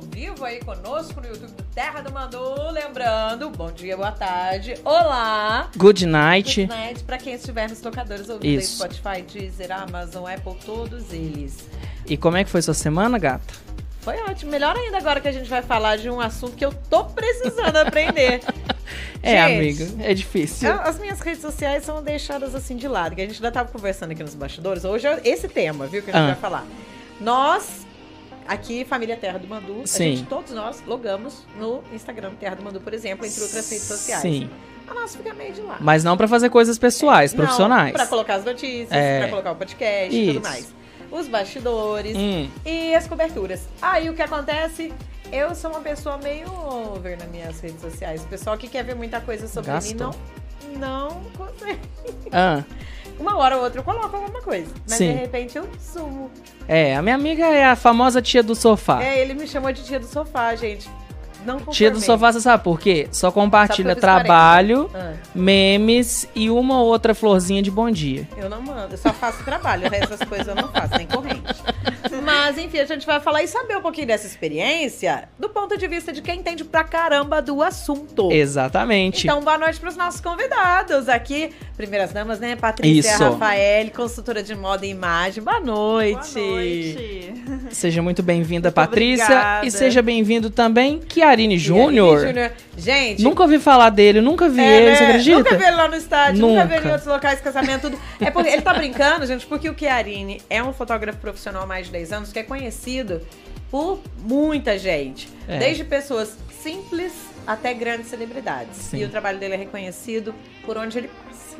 ao vivo aí conosco no YouTube do Terra do Mandu. Lembrando, bom dia, boa tarde, olá. Good night. Good night pra quem estiver nos tocadores ouvindo aí Isso. Spotify, Deezer, Amazon, Apple, todos eles. E como é que foi sua semana, gata? Foi ótimo. Melhor ainda agora que a gente vai falar de um assunto que eu tô precisando aprender. É, Gente, amiga, é difícil. As minhas redes sociais são deixadas assim de lado, que a gente ainda tava conversando aqui nos bastidores. Hoje é esse tema, viu, que a gente Ah. vai falar. Nós, aqui, Família Terra do Mandu, a Sim. gente, todos nós logamos no Instagram Terra do Mandu, por exemplo, entre outras redes sociais. Sim. A nossa fica meio de lado. Mas não pra fazer coisas pessoais, Não, profissionais. Pra colocar as notícias, É. pra colocar o podcast e tudo mais. Os bastidores Hum, e as coberturas. Aí o que acontece? Eu sou uma pessoa meio over nas minhas redes sociais. O pessoal que quer ver muita coisa sobre mim Gastou. não, não consegue. ah, Uma hora ou outra eu coloco alguma coisa. Mas Sim. de repente eu sumo. é, a minha amiga é a famosa tia do sofá. É, ele me chamou de tia do sofá, gente. Não conformei. tia do sofá, você sabe por quê? Só compartilha trabalho, Ah, memes e uma ou outra florzinha de bom dia. eu não mando, eu só faço trabalho. O resto das coisas eu não faço, nem corrente. Mas, enfim, a gente vai falar e saber um pouquinho dessa experiência do ponto de vista de quem entende pra caramba do assunto. Exatamente. Então, boa noite para os nossos convidados aqui. Primeiras damas, né? Patrícia Isso. Rafael, consultora de moda e imagem. Boa noite. Boa noite. Seja muito bem-vinda, Patrícia. obrigada. E seja bem-vindo também, Chiarine Júnior. Gente. Nunca ouvi falar dele, nunca vi é, ele, né? você acredita? Nunca vi ele lá no estádio, nunca, vi ele em Nunca. outros locais de casamento, tudo. É porque ele tá brincando, gente, porque o Chiarini é um fotógrafo profissional há mais de 10 anos que é conhecido por muita gente. É. Desde pessoas simples até grandes celebridades. Sim. E o trabalho dele é reconhecido por onde ele passa.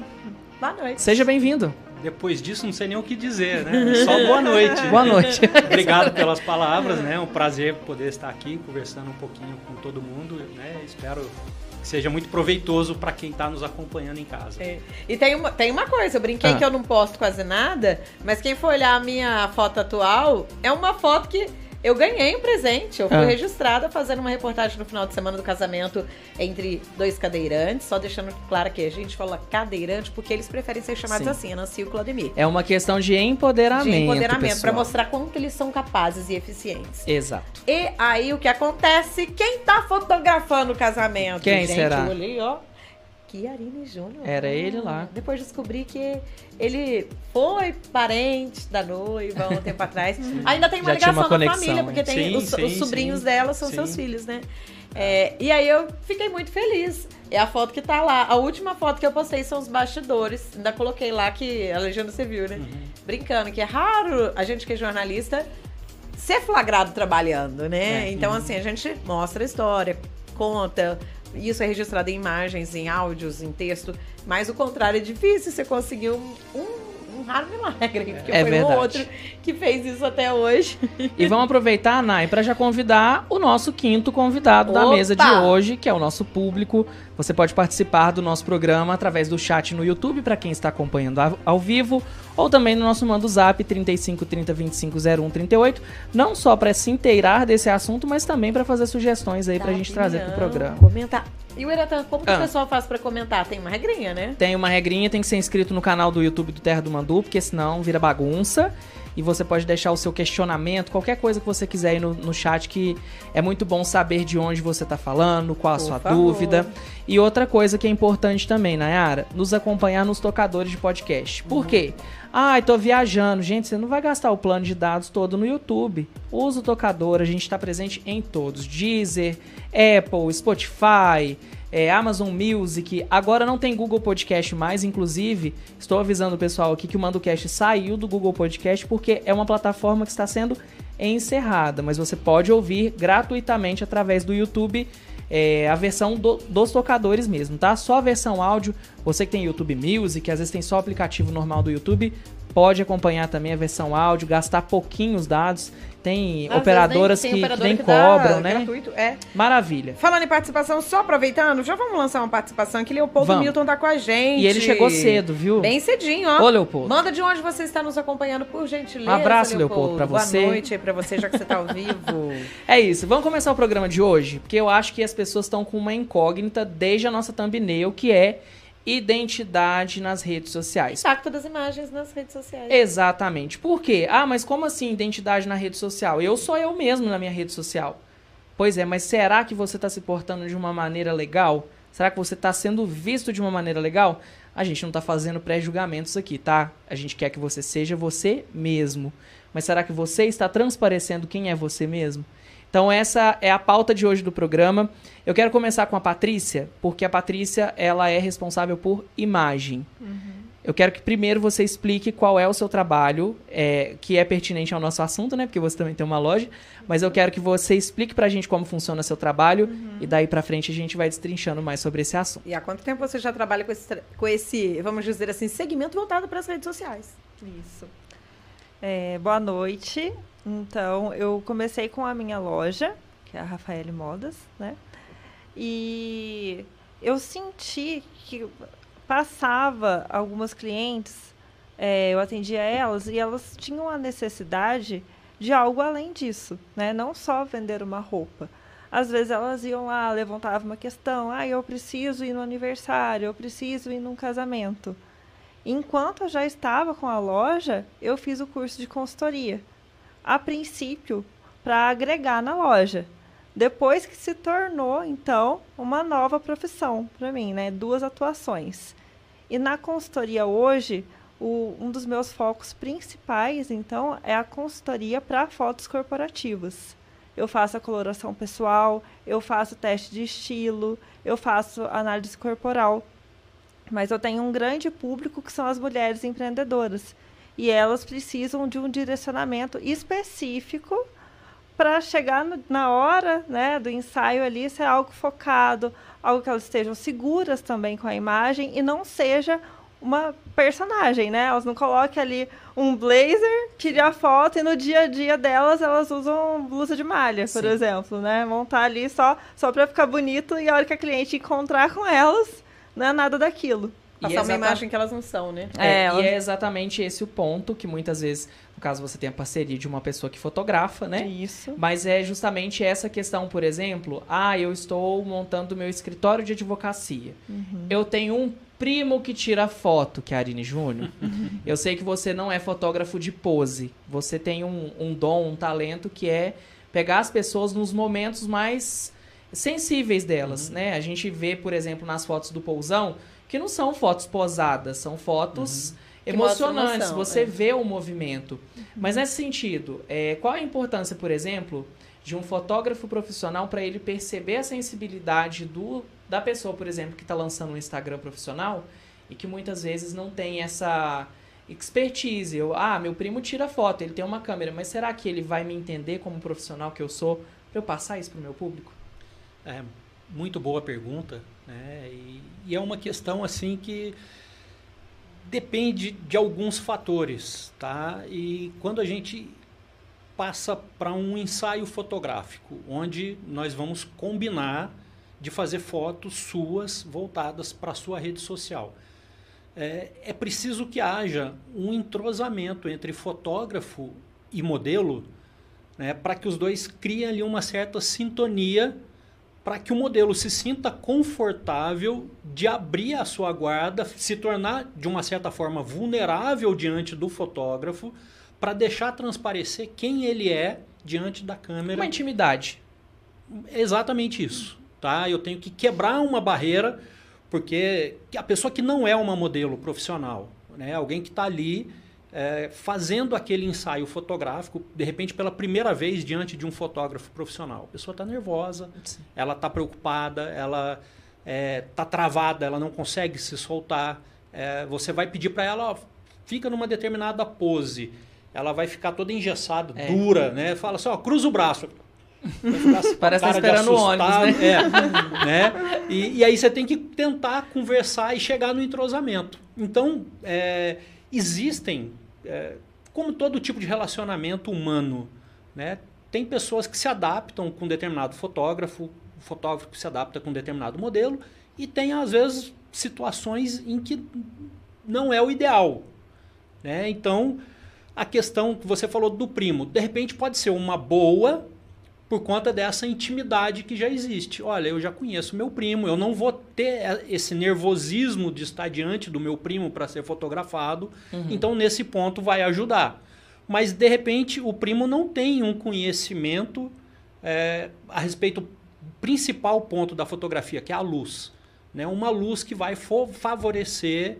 Boa noite. Seja bem-vindo. Depois disso, não sei nem o que dizer, né? Só boa noite. Boa noite. Obrigado pelas palavras, né? É um prazer poder estar aqui conversando um pouquinho com todo mundo, né? Espero que seja muito proveitoso para quem está nos acompanhando em casa. É. E tem uma, tem uma coisa, eu brinquei Ah. que eu não posto quase nada, mas quem for olhar a minha foto atual, é uma foto que eu ganhei um presente. Eu fui Ah. registrada fazendo uma reportagem no final de semana do casamento entre dois cadeirantes, só deixando claro que a gente fala cadeirante porque eles preferem ser chamados Sim. assim, Nancy e o Claudemir. É uma questão de empoderamento. De empoderamento, pra pessoal. mostrar como que eles são capazes e eficientes. Exato. E aí o que acontece? Quem tá fotografando o casamento? Quem gente, será? Eu olhei, ó. Chiarine Júnior. Era ele lá. Depois descobri que ele foi parente da noiva há um tempo atrás. Ainda tem uma Já ligação uma da conexão, família, porque tem Sim, os, sim, os sobrinhos sim. dela são Sim. seus filhos, né? É, e aí eu fiquei muito feliz. É a foto que tá lá. A última foto que eu postei são os bastidores. Ainda coloquei lá que a legenda você viu, né? Uhum. Brincando, que é raro a gente que é jornalista ser flagrado trabalhando, né? É. Então, assim, a gente mostra a história, conta. Isso é registrado em imagens, em áudios, em texto. Mas o contrário é difícil você conseguir um, um, um raro milagre. Porque É foi verdade. um outro que fez isso até hoje. E vamos aproveitar, Nai, para já convidar o nosso quinto convidado da Opa! mesa de hoje, que é o nosso público. Você pode participar do nosso programa através do chat no YouTube, para quem está acompanhando ao, vivo, ou também no nosso mando zap 35 30 25 01 38, não só para se inteirar desse assunto, mas também para fazer sugestões aí Dá pra gente trazer pro opinião, programa. Comentar. E o Eratã, como que Ah. o pessoal faz pra comentar? Tem uma regrinha, né? Tem uma regrinha, tem que ser inscrito no canal do YouTube do Terra do Mandu, porque senão vira bagunça. E você pode deixar o seu questionamento, qualquer coisa que você quiser aí no, no chat, que é muito bom saber de onde você tá falando, qual a Por sua favor. dúvida. E outra coisa que é importante também, Nayara, nos acompanhar nos tocadores de podcast. Por quê? Ai, tô viajando. Gente, você não vai gastar o plano de dados todo no YouTube. Usa o tocador, a gente tá presente em todos. Deezer, Apple, Spotify, é, Amazon Music. Agora não tem Google Podcast mais, inclusive, estou avisando o pessoal aqui que o MandoCast saiu do Google Podcast porque é uma plataforma que está sendo encerrada, mas você pode ouvir gratuitamente através do YouTube é, a versão do- dos tocadores mesmo, tá? Só a versão áudio. Você que tem YouTube Music, às vezes tem só o aplicativo normal do YouTube, pode acompanhar também a versão áudio, gastar pouquinhos dados. Tem Às operadoras nem- que, tem que nem operadora dá cobram, né? Gratuito, é. Maravilha. Falando em participação, só aproveitando, já vamos lançar uma participação que Leopoldo Vamos. Milton tá com a gente. E ele chegou cedo, viu? Bem cedinho, ó. Ô, Leopoldo. Manda de onde você está nos acompanhando, por gentileza. Um abraço, Leopoldo, pra você. Boa noite aí pra você, já que você tá ao vivo. É isso, vamos começar o programa de hoje, porque eu acho que as pessoas estão com uma incógnita desde a nossa thumbnail, que é identidade nas redes sociais. Impacto das imagens nas redes sociais. Exatamente. Por quê? Ah, mas como assim identidade na rede social? Eu sou eu mesmo na minha rede social. Pois é, mas será que você está se portando de uma maneira legal? Será que você está sendo visto de uma maneira legal? A gente não está fazendo pré-julgamentos aqui, tá? A gente quer que você seja você mesmo. Mas será que você está transparecendo quem é você mesmo? Então essa é a pauta de hoje do programa. Eu quero começar com a Patrícia, porque a Patrícia ela é responsável por imagem. Uhum. Eu quero que primeiro você explique qual é o seu trabalho, é, que é pertinente ao nosso assunto, né? Porque você também tem uma loja. Mas eu quero que você explique pra gente como funciona seu trabalho uhum. e daí pra frente a gente vai destrinchando mais sobre esse assunto. E há quanto tempo você já trabalha com esse, com esse vamos dizer assim, segmento voltado para as redes sociais? Isso. É, boa noite. Então, eu comecei com a minha loja, que é a Rafael Modas, né? E eu senti que passava algumas clientes, é, eu atendia elas e elas tinham a necessidade de algo além disso, né? Não só vender uma roupa. Às vezes elas iam lá, levantavam uma questão, ah, eu preciso ir no aniversário, eu preciso ir num casamento. Enquanto eu já estava com a loja, eu fiz o curso de consultoria a princípio para agregar na loja. Depois que se tornou, então, uma nova profissão para mim, né? Duas atuações. E na consultoria hoje, o, um dos meus focos principais, então, é a consultoria para fotos corporativas. Eu faço a coloração pessoal, eu faço teste de estilo, eu faço análise corporal. Mas eu tenho um grande público que são as mulheres empreendedoras e elas precisam de um direcionamento específico para chegar no, na hora né, do ensaio ali ser algo focado, algo que elas estejam seguras também com a imagem e não seja uma personagem, né? Elas não coloquem ali um blazer, tire a foto e no dia a dia delas elas usam blusa de malha, por Sim. exemplo, né? Montar ali só só para ficar bonito e a hora que a cliente encontrar com elas, não é nada daquilo. Passar uma imagem que elas não são, né? É, é e é exatamente esse o ponto que muitas vezes, no caso você tem a parceria de uma pessoa que fotografa, né? Isso. Mas é justamente essa questão, por exemplo, ah, eu estou montando meu escritório de advocacia. Uhum. Eu tenho um primo que tira foto, que é a Arine Júnior. Uhum. Eu sei que você não é fotógrafo de pose. Você tem um, um dom, um talento que é pegar as pessoas nos momentos mais sensíveis delas, uhum. né? A gente vê, por exemplo, nas fotos do Pousão, que não são fotos posadas, são fotos uhum. emocionantes. Emoção, você é. vê o movimento. Uhum. Mas nesse sentido, é, qual a importância, por exemplo, de um fotógrafo profissional para ele perceber a sensibilidade do, da pessoa, por exemplo, que está lançando um Instagram profissional e que muitas vezes não tem essa expertise. Eu, ah, meu primo tira foto, ele tem uma câmera, mas será que ele vai me entender como profissional que eu sou para eu passar isso para o meu público? É, muito boa pergunta. Né? E, e é uma questão assim que depende de alguns fatores, tá? E quando a gente passa para um ensaio fotográfico, onde nós vamos combinar de fazer fotos suas voltadas para a sua rede social. É, é preciso que haja um entrosamento entre fotógrafo e modelo, né, para que os dois criem ali uma certa sintonia para que o modelo se sinta confortável de abrir a sua guarda, se tornar de uma certa forma vulnerável diante do fotógrafo, para deixar transparecer quem ele é diante da câmera. Uma intimidade. Exatamente isso, tá? Eu tenho que quebrar uma barreira porque a pessoa que não é uma modelo profissional, né, alguém que está ali é, fazendo aquele ensaio fotográfico, de repente pela primeira vez diante de um fotógrafo profissional. A pessoa está nervosa, Sim. ela está preocupada, ela está é, tá travada, ela não consegue se soltar. É, você vai pedir para ela, ó, fica numa determinada pose. Ela vai ficar toda engessada, é. dura, né? Fala assim, ó, cruza o braço. Parece estar tá esperando o ônibus, né? É, né? E, e, aí você tem que tentar conversar e chegar no entrosamento. Então, é, existem é, como todo tipo de relacionamento humano, né? Tem pessoas que se adaptam com determinado fotógrafo, o fotógrafo que se adapta com determinado modelo, e tem, às vezes, situações em que não é o ideal. Né? Então, a questão que você falou do primo, de repente pode ser uma boa por conta dessa intimidade que já existe. Olha, eu já conheço meu primo, eu não vou ter esse nervosismo de estar diante do meu primo para ser fotografado, uhum. então nesse ponto vai ajudar. Mas de repente o primo não tem um conhecimento é, a respeito do principal ponto da fotografia, que é a luz. Né? Uma luz que vai favorecer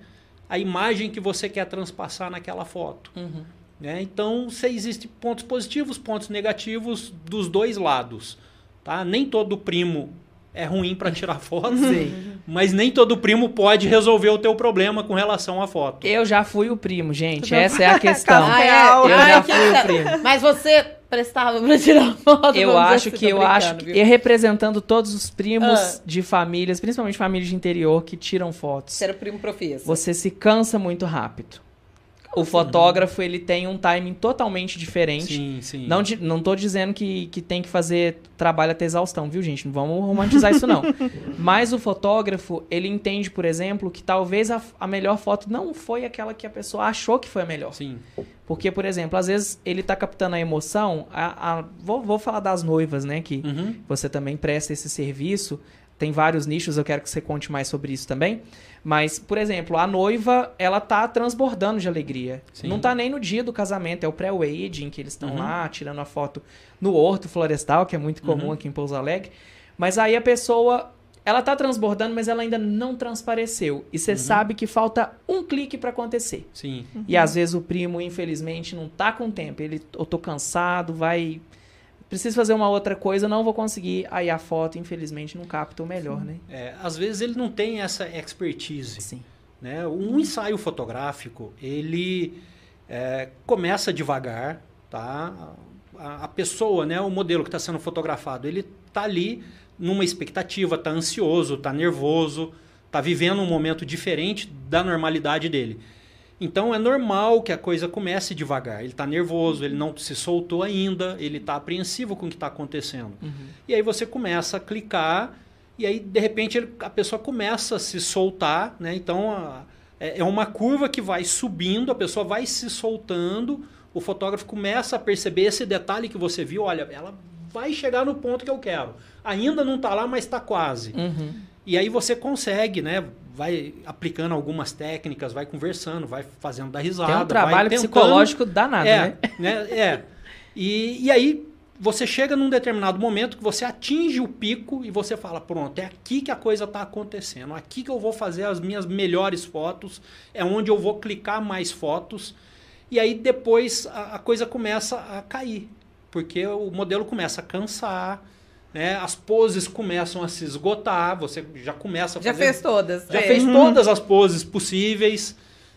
a imagem que você quer transpassar naquela foto. Uhum. Né? Então, existem pontos positivos, pontos negativos dos dois lados. Tá? Nem todo primo é ruim para tirar foto, mas nem todo primo pode resolver o teu problema com relação à foto. Eu já fui o primo, gente. Essa é a questão. Ah, é? Eu já fui o primo. Mas você prestava para tirar foto? Eu acho que eu acho que e representando todos os primos ah. de famílias, principalmente famílias de interior que tiram fotos. Ser o primo profissa. Você se cansa muito rápido o fotógrafo ele tem um timing totalmente diferente. Sim, sim. Não, não tô dizendo que, que tem que fazer trabalho até exaustão, viu, gente? Não vamos romantizar isso, não. Mas o fotógrafo, ele entende, por exemplo, que talvez a, a melhor foto não foi aquela que a pessoa achou que foi a melhor. Sim. Porque, por exemplo, às vezes ele tá captando a emoção. A, a vou, vou falar das noivas, né? Que uhum. você também presta esse serviço. Tem vários nichos, eu quero que você conte mais sobre isso também. Mas, por exemplo, a noiva, ela tá transbordando de alegria. Sim. Não tá nem no dia do casamento, é o pré-wedding, que eles estão uhum. lá tirando a foto no horto florestal, que é muito comum uhum. aqui em Pouso Alegre. Mas aí a pessoa, ela tá transbordando, mas ela ainda não transpareceu. E você uhum. sabe que falta um clique para acontecer. Sim. E às vezes o primo, infelizmente, não tá com tempo. Ele, eu tô cansado, vai preciso fazer uma outra coisa, não vou conseguir. Aí a foto, infelizmente, não capta o melhor, né? É, às vezes ele não tem essa expertise. Sim. Né? Um ensaio fotográfico, ele é, começa devagar, tá? A, a, pessoa, né, o modelo que está sendo fotografado, ele está ali numa expectativa, está ansioso, está nervoso, está vivendo um momento diferente da normalidade dele. Então é normal que a coisa comece devagar. Ele está nervoso, ele não se soltou ainda, ele está apreensivo com o que está acontecendo. Uhum. E aí você começa a clicar e aí de repente ele, a pessoa começa a se soltar, né? Então a, é, é uma curva que vai subindo, a pessoa vai se soltando, o fotógrafo começa a perceber esse detalhe que você viu, olha, ela vai chegar no ponto que eu quero. Ainda não está lá, mas está quase. Uhum. E aí você consegue, né? Vai aplicando algumas técnicas, vai conversando, vai fazendo da risada. Tem um trabalho psicológico danado, é, né? né? É. E, e aí você chega num determinado momento que você atinge o pico e você fala, pronto, é aqui que a coisa está acontecendo, aqui que eu vou fazer as minhas melhores fotos, é onde eu vou clicar mais fotos. E aí depois a, a coisa começa a cair, porque o modelo começa a cansar, né? As poses começam a se esgotar, você já começa a Já fazer, fez todas. Já é. fez uhum. todas as poses possíveis,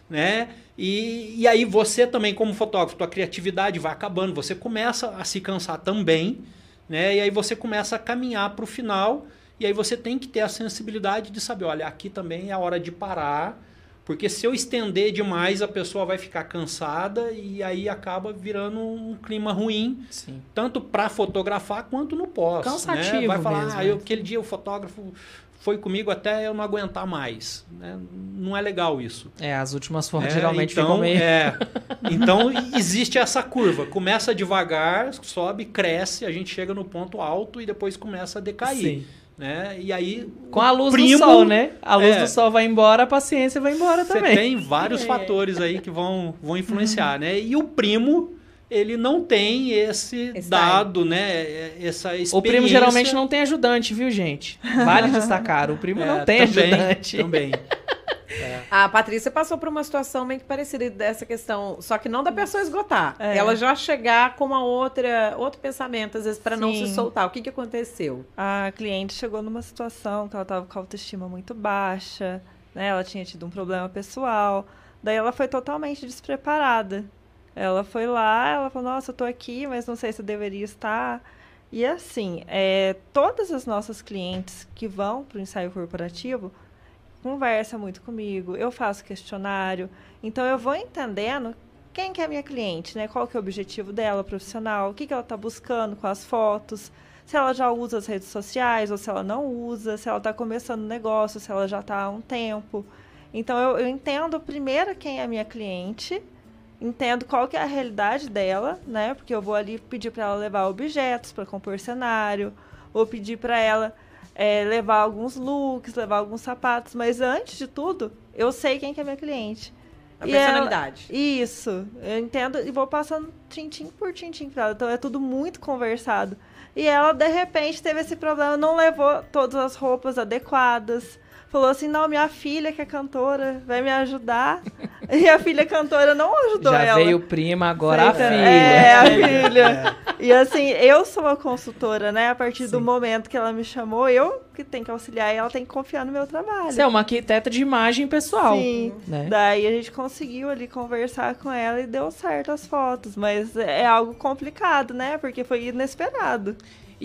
né? E, e aí você também, como fotógrafo, tua criatividade vai acabando, você começa a se cansar também, né? E aí você começa a caminhar para o final, e aí você tem que ter a sensibilidade de saber, olha, aqui também é a hora de parar, porque se eu estender demais, a pessoa vai ficar cansada e aí acaba virando um clima ruim, Sim. tanto para fotografar quanto no pós. Cansativo né? Vai falar, mesmo. ah, eu, aquele dia o fotógrafo foi comigo até eu não aguentar mais. Né? Não é legal isso. É, as últimas fotos é, geralmente então, ficam meio... É, então existe essa curva. Começa devagar, sobe, cresce, a gente chega no ponto alto e depois começa a decair. Sim. Né? E aí. Com a luz primo, do sol, né? A luz é, do sol vai embora, a paciência vai embora também. Você tem vários é. fatores aí que vão, vão influenciar, né? E o primo, ele não tem esse, esse dado, time. né? Essa experiência. O primo geralmente não tem ajudante, viu, gente? Vale destacar, o primo é, não tem também, ajudante. Também. A Patrícia passou por uma situação meio que parecida dessa questão, só que não da pessoa esgotar. É. Ela já chegar com uma outra, outro pensamento, às vezes, para não se soltar. O que, que aconteceu? A cliente chegou numa situação que ela estava com a autoestima muito baixa, né? Ela tinha tido um problema pessoal. Daí ela foi totalmente despreparada. Ela foi lá, ela falou, nossa, eu tô aqui, mas não sei se eu deveria estar. E assim, é, todas as nossas clientes que vão para o ensaio corporativo, conversa muito comigo, eu faço questionário, então eu vou entendendo quem que é a minha cliente, né? Qual que é o objetivo dela profissional, o que, que ela está buscando com as fotos, se ela já usa as redes sociais ou se ela não usa, se ela está começando um negócio, se ela já está há um tempo. Então eu, eu entendo primeiro quem é a minha cliente, entendo qual que é a realidade dela, né? Porque eu vou ali pedir para ela levar objetos para compor cenário, ou pedir para ela é, levar alguns looks, levar alguns sapatos, mas antes de tudo, eu sei quem que é minha cliente. A e personalidade. Ela, isso, eu entendo e vou passando tintim por tintim pra ela. Então é tudo muito conversado. E ela, de repente, teve esse problema, não levou todas as roupas adequadas. Falou assim: não, minha filha, que é cantora, vai me ajudar. e a filha cantora não ajudou Já ela. veio prima, agora a filha. É, a filha. E assim, eu sou a consultora, né? A partir do Sim. momento que ela me chamou, eu que tenho que auxiliar e ela tem que confiar no meu trabalho. Você é uma arquiteta de imagem pessoal. Sim. Né? Daí a gente conseguiu ali conversar com ela e deu certo as fotos. Mas é algo complicado, né? Porque foi inesperado.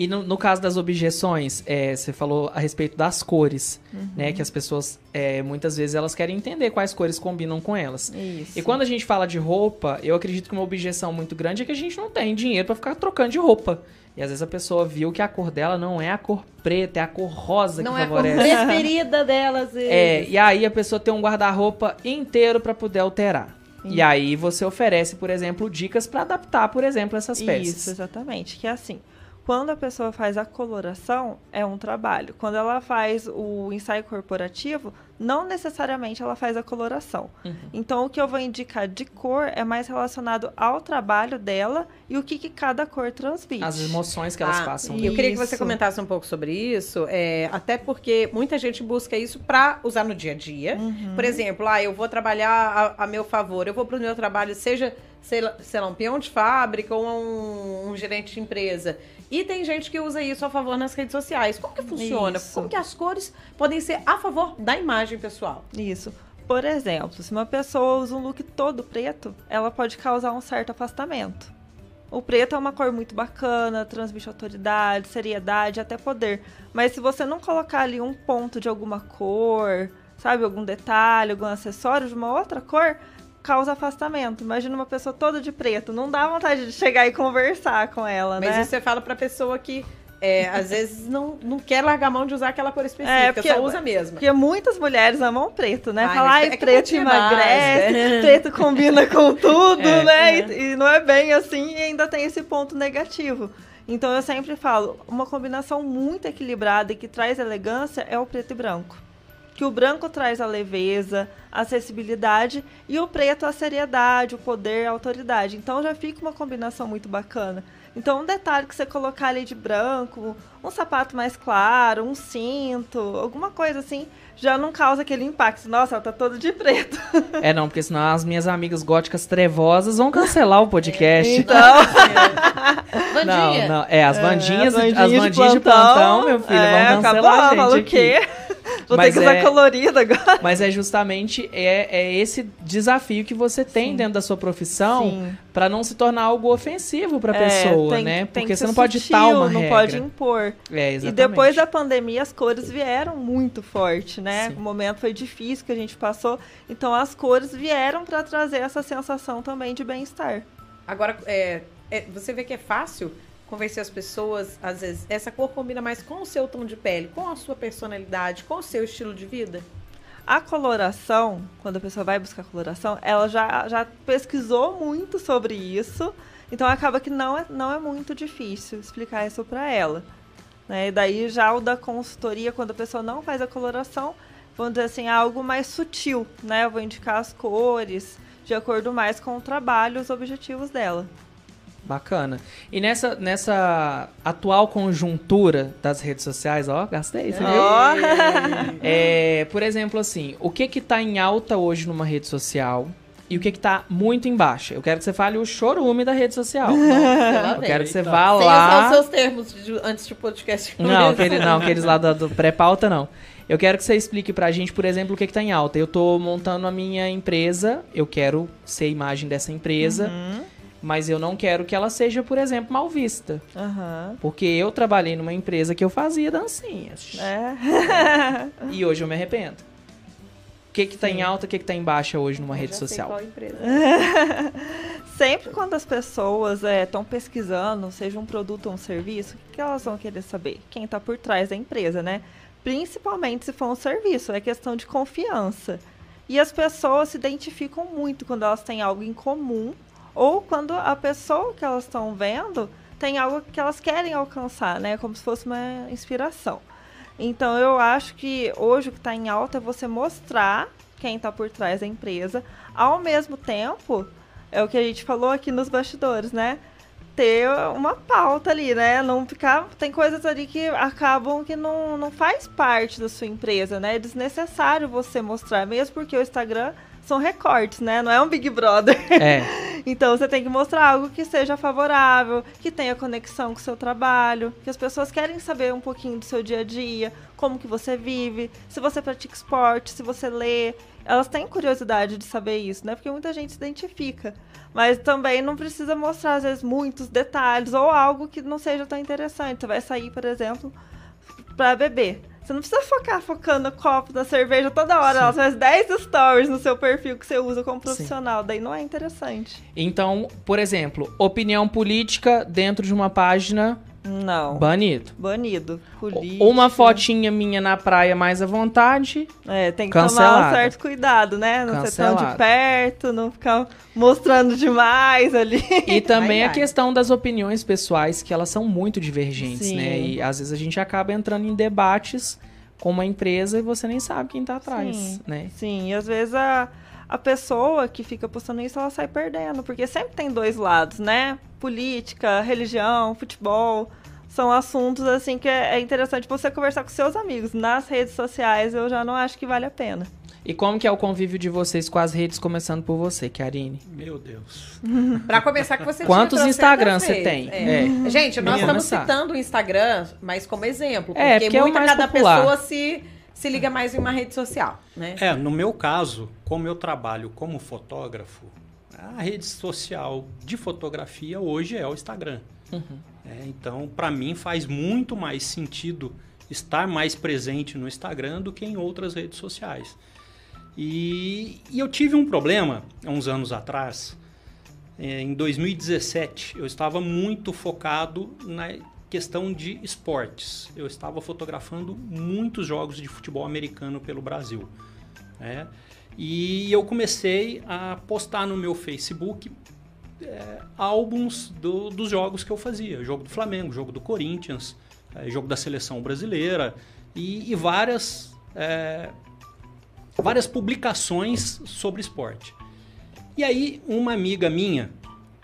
E no, no caso das objeções, é, você falou a respeito das cores, Uhum. né? Que as pessoas, é, muitas vezes, elas querem entender quais cores combinam com elas. Isso. E quando a gente fala de roupa, eu acredito que uma objeção muito grande é que a gente não tem dinheiro pra ficar trocando de roupa. E às vezes a pessoa viu que a cor dela não é a cor preta, é a cor rosa Não que é a cor favorece. preferida delas. É, e aí a pessoa tem um guarda-roupa inteiro pra poder alterar. E aí você oferece, por exemplo, dicas pra adaptar, por exemplo, essas peças. Isso, exatamente. Que é assim, quando a pessoa faz a coloração, é um trabalho. Quando ela faz o ensaio corporativo, não necessariamente ela faz a coloração. Uhum. Então, o que eu vou indicar de cor é mais relacionado ao trabalho dela e o que, que cada cor transmite. As emoções que elas Ah, passam. Eu queria que você comentasse um pouco sobre isso, é, até porque muita gente busca isso pra usar no dia a dia. Uhum. Por exemplo, ah, eu vou trabalhar a, a meu favor, eu vou pro meu trabalho, seja, sei lá, sei lá, um peão de fábrica ou um, um gerente de empresa. E tem gente que usa isso a favor nas redes sociais. Como que funciona? Isso. Como que as cores podem ser a favor da imagem pessoal? Isso. Por exemplo, se uma pessoa usa um look todo preto, ela pode causar um certo afastamento. O preto é uma cor muito bacana, transmite autoridade, seriedade, até poder. Mas se você não colocar ali um ponto de alguma cor, sabe, algum detalhe, algum acessório de uma outra cor, causa afastamento. Imagina uma pessoa toda de preto, não dá vontade de chegar e conversar com ela, Mas né? isso você fala pra pessoa que é, às vezes não, não quer largar a mão de usar aquela cor específica, É, porque- só usa mesmo. Porque muitas mulheres amam preto, né? Ai, Falar, ai, é preto demais, emagrece, né? preto combina com tudo, É. né? E, e não é bem assim e ainda tem esse ponto negativo. Então eu sempre falo, uma combinação muito equilibrada e que traz elegância é o preto e branco. Que o branco traz a leveza, a acessibilidade e o preto a seriedade, o poder, a autoridade. Então já fica uma combinação muito bacana. Então um detalhe que você colocar ali de branco, um sapato mais claro, um cinto, alguma coisa assim, já não causa aquele impacto. Nossa, ela tá toda de preto. É, não, porque senão as minhas amigas góticas trevosas vão cancelar o podcast. Então, Vandinha, Não, não. É, as bandinhas, É, as bandinhas de plantão, meu filho, é, vão cancelar acabou, a gente fala o aqui. Vou Mas ter que usar é- colorido agora. Mas é justamente é, é esse desafio que você tem Sim. dentro da sua profissão pra não se tornar algo ofensivo pra É, pessoa, tem- né? tem Porque que você ser não pode sutil, ditar uma não regra. pode impor. É, E exatamente. depois da pandemia, as cores vieram muito forte, né? Sim. O momento foi difícil que a gente passou. Então, as cores vieram para trazer essa sensação também de bem-estar. Agora, é, é, você vê que é fácil convencer as pessoas, às vezes, essa cor combina mais com o seu tom de pele, com a sua personalidade, com o seu estilo de vida? A coloração, quando a pessoa vai buscar coloração, ela já, já pesquisou muito sobre isso. Então, acaba que não é, não é muito difícil explicar isso para ela. Né? E daí, já o da consultoria, quando a pessoa não faz a coloração, vamos dizer assim, é algo mais sutil, né? Eu vou indicar as cores de acordo mais com o trabalho, os objetivos dela. Bacana. E nessa, nessa atual conjuntura das redes sociais, ó, gastei, você viu? É, por exemplo, assim, o que que tá em alta hoje numa rede social e o que que tá muito em baixa? Eu quero que você fale o chorume da rede social. Eu quero que você vá Sem usar lá... os seus termos de- antes do podcast. Não, aquele, não, aqueles lá do, do pré-pauta, não. Eu quero que você explique pra gente, por exemplo, o que, que tá em alta. Eu tô montando a minha empresa, eu quero ser a imagem dessa empresa, Uhum. Mas eu não quero que ela seja, por exemplo, mal vista. Aham. Porque eu trabalhei numa empresa que eu fazia dancinhas. É. E hoje eu me arrependo. O que que tá em alta, o que que tá em baixa hoje numa rede social? Sempre quando as pessoas estão pesquisando, seja um produto ou um serviço, o que elas vão querer saber? Quem está por trás da empresa, né? Principalmente se for um serviço, é questão de confiança. E as pessoas se identificam muito quando elas têm algo em comum ou quando a pessoa que elas estão vendo tem algo que elas querem alcançar, né? Como se fosse uma inspiração. Então eu acho que hoje o que está em alta é você mostrar quem está por trás da empresa, ao mesmo tempo, é o que a gente falou aqui nos bastidores, né? ter uma pauta ali, né? Não ficar. Tem coisas ali que acabam que não, não faz parte da sua empresa, né? É desnecessário você mostrar, mesmo porque o Instagram são recortes, né? Não é um Big Brother. É. então você tem que mostrar algo que seja favorável, que tenha conexão com o seu trabalho, que as pessoas querem saber um pouquinho do seu dia a dia, como que você vive, se você pratica esporte, se você lê. Elas têm curiosidade de saber isso, né? Porque muita gente se identifica. Mas também não precisa mostrar, às vezes, muitos detalhes ou algo que não seja tão interessante. Você vai sair, por exemplo, para beber. Você não precisa focar focando no copo da cerveja toda hora. Ela faz 10 stories no seu perfil que você usa como profissional. Sim. Daí não é interessante. Então, por exemplo, opinião política dentro de uma página não. Banido. Banido. Política. Uma fotinha minha na praia mais à vontade. É, tem que cancelado. tomar um certo cuidado, né? Não ser tão de perto, não ficar mostrando demais ali. E também ai, a questão das opiniões pessoais, que elas são muito divergentes, Sim. né? E às vezes a gente acaba entrando em debates com uma empresa e você nem sabe quem tá atrás, Sim. né? Sim, e às vezes a, a pessoa que fica postando isso, ela sai perdendo, porque sempre tem dois lados, né? Política, religião, futebol são assuntos assim que é, é interessante você conversar com seus amigos. Nas redes sociais eu já não acho que vale a pena. E como que é o convívio de vocês com as redes, começando por você, Karine? Meu Deus. Para começar que você Quantos Instagrams você tem? É. É. Gente, nós estamos citando o Instagram, mas como exemplo, porque, é, porque é muita cada popular. pessoa se se liga mais em uma rede social, né? É, no meu caso, como eu trabalho como fotógrafo, a rede social de fotografia hoje é o Instagram. Uhum. É, então, para mim, faz muito mais sentido estar mais presente no Instagram do que em outras redes sociais. E, e eu tive um problema há uns anos atrás. É, em 2017, eu estava muito focado na questão de esportes. Eu estava fotografando muitos jogos de futebol americano pelo Brasil. Né? E eu comecei a postar no meu Facebook é, álbuns do, dos jogos que eu fazia. Jogo do Flamengo, jogo do Corinthians, é, jogo da seleção brasileira e, e várias, é, várias publicações sobre esporte. E aí uma amiga minha,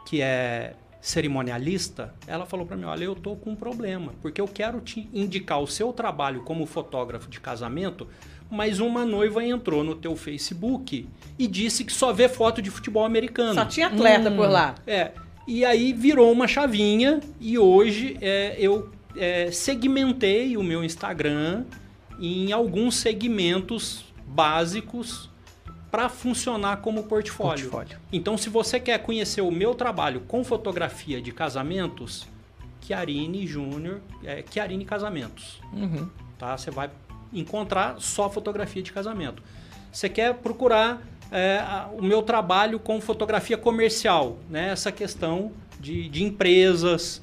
que é cerimonialista, ela falou para mim, olha, eu tô com um problema, porque eu quero te indicar o seu trabalho como fotógrafo de casamento mas uma noiva entrou no teu Facebook e disse que só vê foto de futebol americano. Só tinha atleta hum. por lá. É. E aí virou uma chavinha e hoje é, eu é, segmentei o meu Instagram em alguns segmentos básicos para funcionar como portfólio. portfólio. Então, se você quer conhecer o meu trabalho com fotografia de casamentos, Chiarine Júnior, é, Chiarine Casamentos. Uhum. Tá? Você vai encontrar só fotografia de casamento. Você quer procurar é, o meu trabalho com fotografia comercial, né? Essa questão de, de empresas,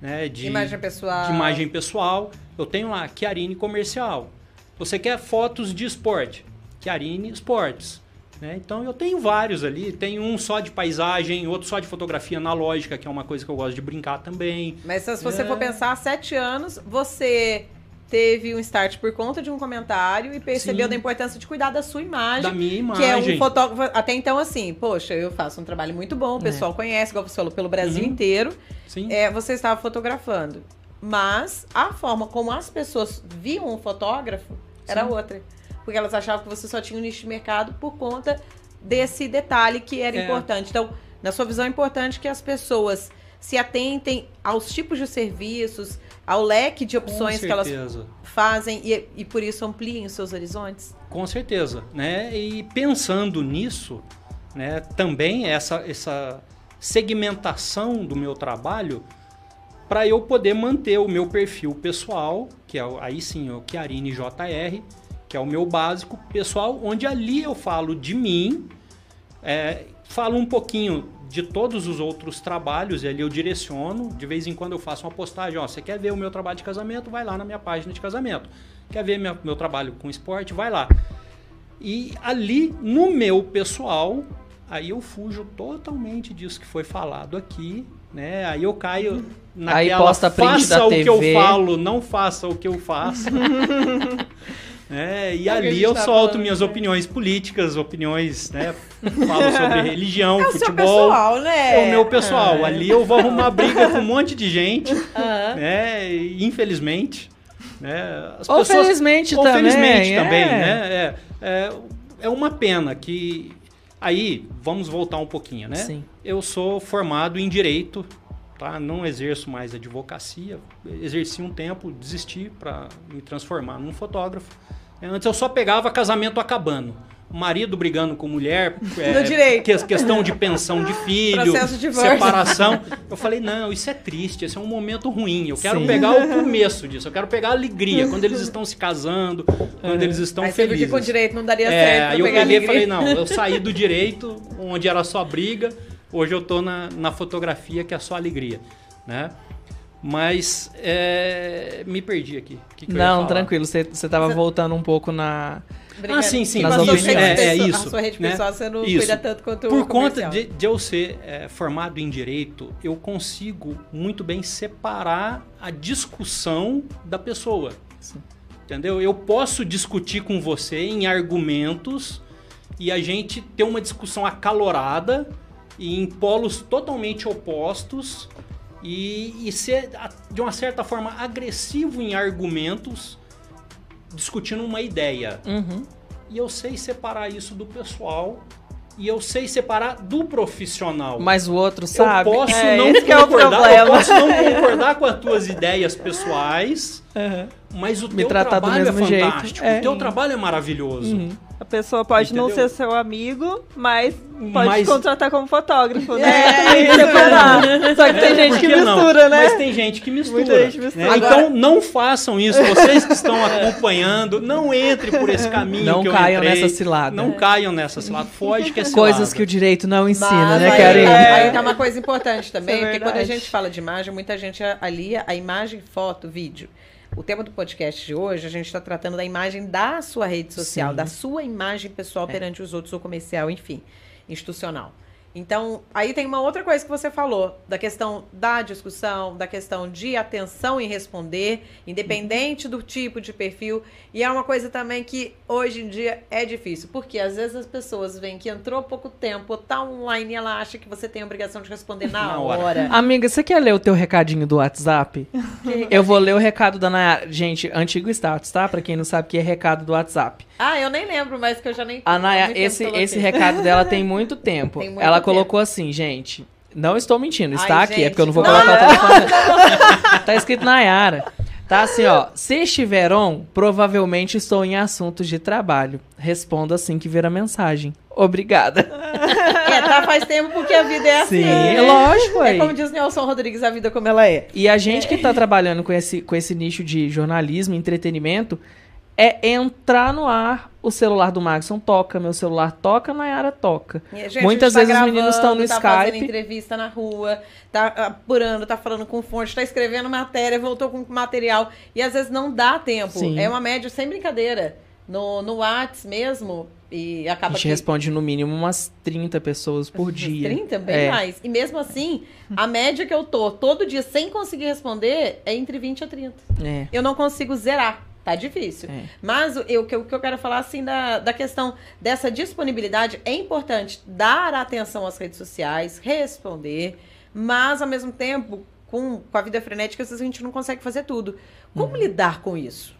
né? de imagem pessoal. De imagem pessoal. Eu tenho lá Chiarine Comercial. Você quer fotos de esporte? Chiarine Esportes. Né? Então eu tenho vários ali. Tem um só de paisagem, outro só de fotografia analógica, que é uma coisa que eu gosto de brincar também. Mas se você é... for pensar, há sete anos, você teve um start por conta de um comentário e percebeu Sim. da importância de cuidar da sua imagem. Da minha imagem. Que é um fotógrafo. Até então, assim, poxa, eu faço um trabalho muito bom, o é. pessoal é. conhece, igual você falou, pelo Brasil uhum. inteiro. Sim. É, você estava fotografando. Mas a forma como as pessoas viam o fotógrafo era Sim. outra. Porque elas achavam que você só tinha um nicho de mercado por conta desse detalhe que era é. importante. Então, na sua visão, é importante que as pessoas se atentem aos tipos de serviços, ao leque de opções que elas fazem e, e por isso ampliem os seus horizontes? Com certeza, né? E pensando nisso, né, também essa, essa segmentação do meu trabalho para eu poder manter o meu perfil pessoal, que é aí sim o Chiarine JR, que é o meu básico pessoal, onde ali eu falo de mim, é, falo um pouquinho de todos os outros trabalhos, e ali eu direciono, de vez em quando eu faço uma postagem, ó, você quer ver o meu trabalho de casamento, vai lá na minha página de casamento. Quer ver meu, meu trabalho com esporte, vai lá. E ali, no meu pessoal, aí eu fujo totalmente disso que foi falado aqui, né? Aí eu caio naquela, aí posta faça o TV. que eu falo, não faça o que eu faço. né? E É ali eu tá solto falando, minhas né? opiniões políticas, opiniões, né? Falo sobre religião, É o futebol. pessoal, né? É o meu pessoal. Ah. Ali eu vou arrumar briga com um monte de gente, né? E, infelizmente. Né? As Ou pessoas- felizmente ou também. felizmente é. também, né? É, é, é uma pena que. Aí, vamos voltar um pouquinho, né? Sim. Eu sou formado em direito, tá? Não exerço mais advocacia. Exerci um tempo, desisti para me transformar num fotógrafo. É, Antes eu só pegava casamento acabando. Marido brigando com mulher, é, que- questão de pensão de filho, de separação. Eu falei, não, isso é triste, esse é um momento ruim. Eu quero Sim. pegar o começo disso, eu quero pegar a alegria, quando eles estão se casando, quando eles estão Aí você viu felizes. que com direito não daria É, certo. aí eu pegar peguei e falei, não, eu saí do direito, onde era só briga, hoje eu tô na, na fotografia, que é só alegria, né? Mas é, me perdi aqui. O que que Não, tranquilo. Você você tava voltando um pouco na. Obrigada. Ah, sim, sim, Mas nas opiniões. rede É, é pessoal- isso, A sua rede né? pessoal você não Isso. cuida tanto quanto Por o conta de, de eu ser é, formado em direito, eu consigo muito bem separar a discussão da pessoa. Entendeu? Eu posso discutir com você em argumentos e a gente ter uma discussão acalorada e em polos totalmente opostos e, e ser, de uma certa forma, agressivo em argumentos discutindo uma ideia. Uhum. E eu sei separar isso do pessoal e eu sei separar do profissional. Mas o outro sabe. Eu posso É, não é concordar, eu problema. posso não concordar com as tuas ideias pessoais, Aham. mas o Me teu trabalho é fantástico. é. O teu trabalho é maravilhoso. Uhum. A pessoa pode não Entendeu? ser seu amigo, mas pode Mas- te contratar como fotógrafo, né? É, Tem que separar. Só que tem gente que que não? mistura, né? Mas tem gente que mistura. Muita gente né? mistura. Então não façam isso. Vocês que estão acompanhando, não entre por esse caminho Não caiam entrei. nessa cilada. Não caiam nessa cilada. Foge que é cilada. Coisas que o direito não ensina, Mas né, aí, Karine? aí tá uma coisa importante também, é porque quando a gente fala de imagem, muita gente alia a imagem, foto, vídeo. O tema do podcast de hoje, a gente está tratando da imagem da sua rede social, Sim. da sua imagem pessoal perante os outros, ou comercial, enfim, institucional. Então, aí tem uma outra coisa que você falou, da questão da discussão, da questão de atenção em responder, independente do tipo de perfil. E é uma coisa também que hoje em dia é difícil, porque às vezes as pessoas veem que entrou pouco tempo, tá online, e ela acha que você tem a obrigação de responder na, Na hora. hora. Amiga, você quer ler o teu recadinho do WhatsApp? Eu vou ler o recado da Nayara. Gente, antigo status, tá? Pra quem não sabe o que é recado do WhatsApp. Ah, eu nem lembro mais que eu já nem. A Naya, esse, esse recado dela tem muito tempo. Tem muito Ela tempo. colocou assim, gente. Não estou mentindo, está Ai, aqui, é gente, porque eu não vou não. colocar o telefone. tá escrito Nayara. Tá assim, ó. Se estiver on, provavelmente estou em assuntos de trabalho. Respondo assim que ver a mensagem. Obrigada. É, tá faz tempo porque a vida é assim. Sim, né? lógico, É aí. como diz Nelson Rodrigues, a vida como ela é. E a gente que tá trabalhando com esse, com esse nicho de jornalismo, entretenimento, é entrar no ar, o celular do Maxon toca, meu celular toca, Nayara toca. A gente Muitas tá vezes os gravando, meninos estão no tá fazendo Skype. entrevista na rua, tá apurando, tá falando com fonte, tá escrevendo matéria, voltou com material. E às vezes não dá tempo. Sim. É uma média sem brincadeira. No, no Whats mesmo, e A acaba gente que... responde no mínimo umas 30 pessoas por dia. 30, bem É. mais. E mesmo assim, a média que eu tô todo dia sem conseguir responder é entre 20 a 30. É. Eu não consigo zerar. Tá difícil. É. Mas o eu- o que o que eu quero falar, assim, da, da questão dessa disponibilidade, é importante dar atenção às redes sociais, responder, mas, ao mesmo tempo, com, com a vida frenética, às vezes a gente não consegue fazer tudo. Como Uhum. lidar com isso?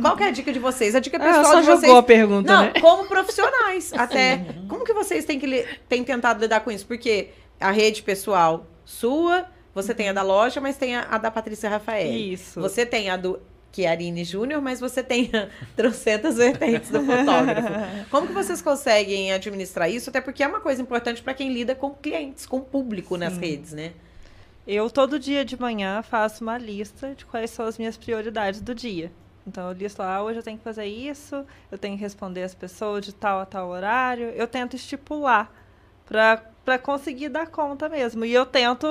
Qual é a dica de vocês? A dica Ah, pessoal só de jogou vocês... a pergunta, Não, né? como profissionais, até. Como que vocês têm, que têm tentado lidar com isso? Porque a rede pessoal sua, você tem a da loja, mas tem a, a da Patrícia Rafael. Isso. Você tem a do Chiarini Júnior, mas você tem trocentas vertentes do fotógrafo. Como que vocês conseguem administrar isso? Até porque é uma coisa importante para quem lida com clientes, com público nas redes, né? Eu todo dia de manhã faço uma lista de quais são as minhas prioridades do dia. Então eu listo lá, hoje eu tenho que fazer isso, eu tenho que responder as pessoas de tal a tal horário. Eu tento estipular para para conseguir dar conta mesmo. E eu tento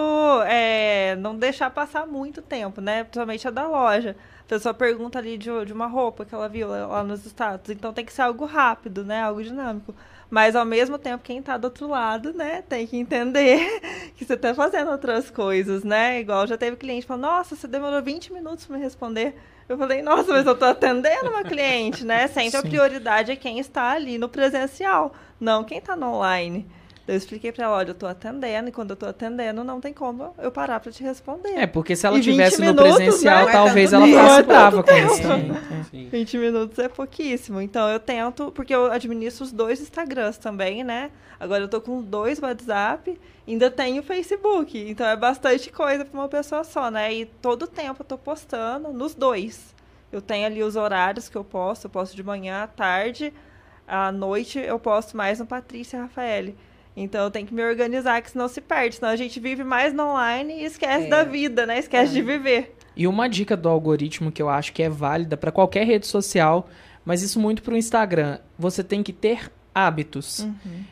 é, não deixar passar muito tempo, né? Principalmente a da loja. A pessoa pergunta ali de, de uma roupa que ela viu lá lá nos status. Então tem que ser algo rápido, né? Algo dinâmico. Mas ao mesmo tempo, quem tá do outro lado, né, tem que entender que você tá fazendo outras coisas, né? Igual já teve cliente falando, nossa, você demorou 20 minutos para me responder. Eu falei, nossa, mas eu tô atendendo uma cliente, né? Sempre a Sim. prioridade é quem está ali no presencial, não quem tá no online. Eu expliquei pra ela, olha, eu tô atendendo, e quando eu tô atendendo, não tem como eu parar pra te responder. É, porque se ela E 20 tivesse no minutos, presencial, né? talvez ela brava com isso. tanto também. É. Sim. 20 minutos é pouquíssimo. Então eu tento, porque eu administro os dois Instagrams também, né? Agora eu tô com dois WhatsApp, ainda tenho o Facebook. Então é bastante coisa pra uma pessoa só, né? E todo tempo eu tô postando nos dois. Eu tenho ali os horários que eu posto, eu posto de manhã, à tarde, à noite eu posto mais no Patrícia e Rafael. Então eu tenho que me organizar, que senão se perde. Senão a gente vive mais no online e esquece É. da vida, né? Esquece de viver. E uma dica do algoritmo que eu acho que é válida para qualquer rede social, mas isso muito para o Instagram, você tem que ter hábitos.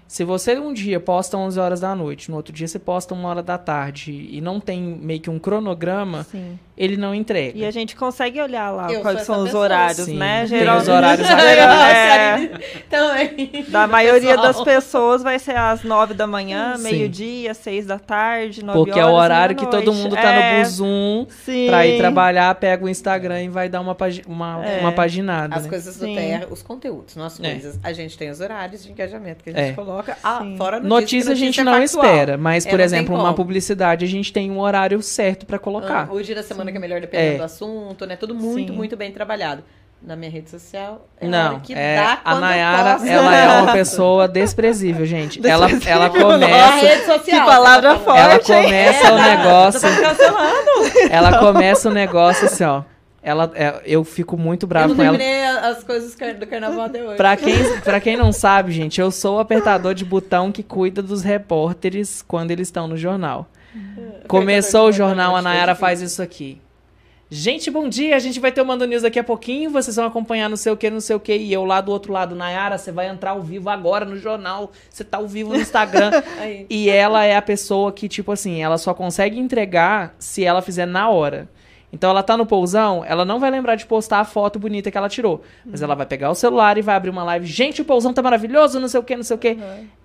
Se você um dia posta 11 horas da noite, no outro dia você posta uma hora da tarde e não tem meio que um cronograma, Sim. ele não entrega. E a gente consegue olhar lá Eu quais são os pessoa. horários, Sim, né? Geralmente- os horários É, Também. da maioria Pessoal. das pessoas vai ser às nove da manhã, meio-dia, seis da tarde, nove Porque é horas. o horário que todo mundo tá É, no Buzum Sim. pra ir trabalhar, pega o Instagram e vai dar uma, pagi uma, É. uma paginada. As né? coisas do Sim. Terra, os conteúdos, não as É. coisas. A gente tem os horários de engajamento que a gente É. coloca. Ah, Sim. fora notícia, Notícia, a gente é não factual. espera, mas, É, por não exemplo, uma publicidade a gente tem um horário certo pra colocar. Ah, o dia da semana que é melhor dependendo É. do assunto, né? Tudo muito, Sim. muito bem trabalhado. Na minha rede social, é a Não, que é, dá a Nayara, ela é uma pessoa desprezível, gente. Ela, ela A começa, rede social. Que palavra tá forte. ela hein? começa o É, negócio, ela começa o negócio assim, ó. Ela, é, eu fico muito Eu bravo com ela. terminei as coisas do carnaval até hoje. Pra quem, pra quem não sabe, gente, eu sou o apertador de botão que cuida dos repórteres quando eles estão no jornal. Começou o jornal, a Nayara faz isso aqui. Gente, bom dia. A gente vai ter o Mando News daqui a pouquinho. Vocês vão acompanhar não sei o que, não sei o que. E eu lá do outro lado, Nayara, você vai entrar ao vivo agora no jornal. Você tá ao vivo no Instagram. E ela é a pessoa que, tipo assim, ela só consegue entregar se ela fizer na hora. Então ela tá no pousão, ela não vai lembrar de postar a foto bonita que ela tirou. Mas ela vai pegar o celular e vai abrir uma live. Gente, o pousão tá maravilhoso, não sei o que, não sei o que.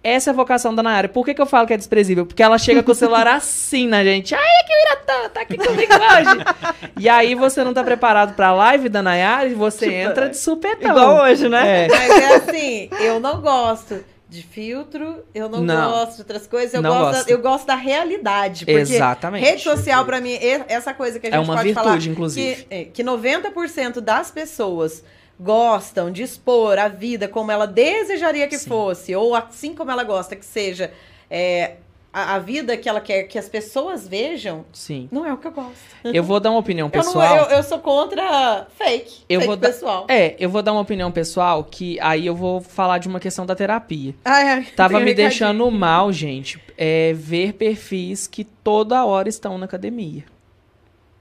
Essa é a vocação da Nayara. Por que, que eu falo que é desprezível? Porque ela chega com o celular assim na gente. Ai, que o Iratã tá aqui comigo hoje. e aí você não tá preparado pra live da Nayara e você entra de supetão. Igual hoje, né? É. Mas é assim, eu não gosto de filtro, eu não, Não. gosto de outras coisas, eu, gosto, gosto. da, eu gosto da realidade. Porque Exatamente. rede social, pra mim, essa coisa que a gente É uma pode virtude, falar, inclusive. Que, é, que 90% das pessoas gostam de expor a vida como ela desejaria que Sim. fosse, ou assim como ela gosta que seja, é, a, a vida que ela quer que as pessoas vejam, Sim. não é o que eu gosto. Eu vou dar uma opinião Eu, não- pessoal. eu, eu sou contra fake, Eu fake vou dar- pessoal. É, eu vou dar uma opinião pessoal que aí eu vou falar de uma questão da terapia. Ai, ai, Tava me deixando mal, gente, é, ver perfis que toda hora estão na academia.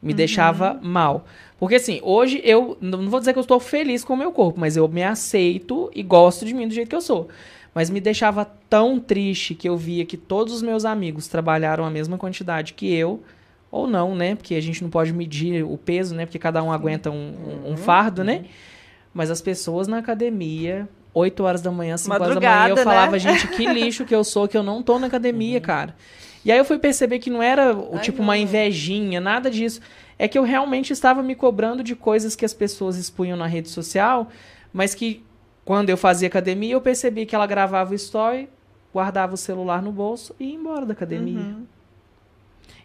Me deixava mal. Porque assim, hoje eu não vou dizer que eu estou feliz com o meu corpo, mas eu me aceito e gosto de mim do jeito que eu sou. Mas me deixava tão triste que eu via que todos os meus amigos trabalharam a mesma quantidade que eu, ou não, né? Porque a gente não pode medir o peso, né? Porque cada um aguenta um, um- um fardo, né? Mas as pessoas na academia, 8 horas da manhã, 5 horas da manhã, eu Madrugada, né? falava, gente, que lixo que eu sou, que eu não tô na academia, cara. E aí eu fui perceber que não era o Ai, tipo não. uma invejinha, nada disso. É que eu realmente estava me cobrando de coisas que as pessoas expunham na rede social, mas que quando eu fazia academia, eu percebi que ela gravava o story, guardava o celular no bolso e ia embora da academia. Uhum.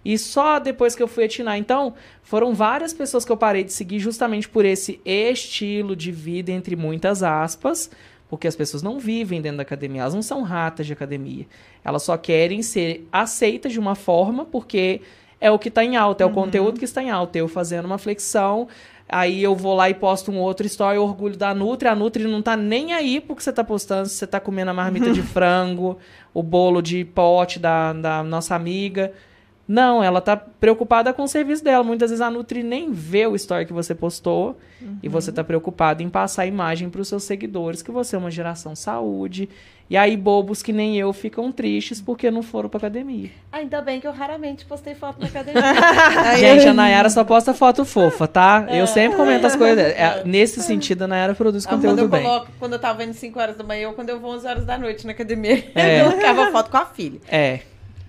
E só depois que eu fui atinar. Então, foram várias pessoas que eu parei de seguir justamente por esse estilo de vida, entre muitas aspas, porque as pessoas não vivem dentro da academia, elas não são ratas de academia. Elas só querem ser aceitas de uma forma, porque é o que está em alta, é o conteúdo que está em alta. Eu fazendo uma flexão, aí eu vou lá e posto um outro story, orgulho da Nutri, a Nutri não tá nem aí porque você tá postando, se você tá comendo a marmita de frango, o bolo de pote da, da nossa amiga. Não, ela tá preocupada com o serviço dela. Muitas vezes a Nutri nem vê o story que você postou e você tá preocupado em passar a imagem para os seus seguidores que você é uma geração saúde. E aí bobos que nem eu ficam tristes porque não foram pra academia. Ainda bem que eu raramente postei foto na academia. Gente, a Nayara só posta foto fofa, tá? Eu sempre comento as coisas. É, nesse sentido, a Nayara produz Ah, quando conteúdo eu bem. coloco, quando eu tava indo 5 horas da manhã ou quando eu vou 11 horas da noite na academia, É. eu colocava foto com a filha. É.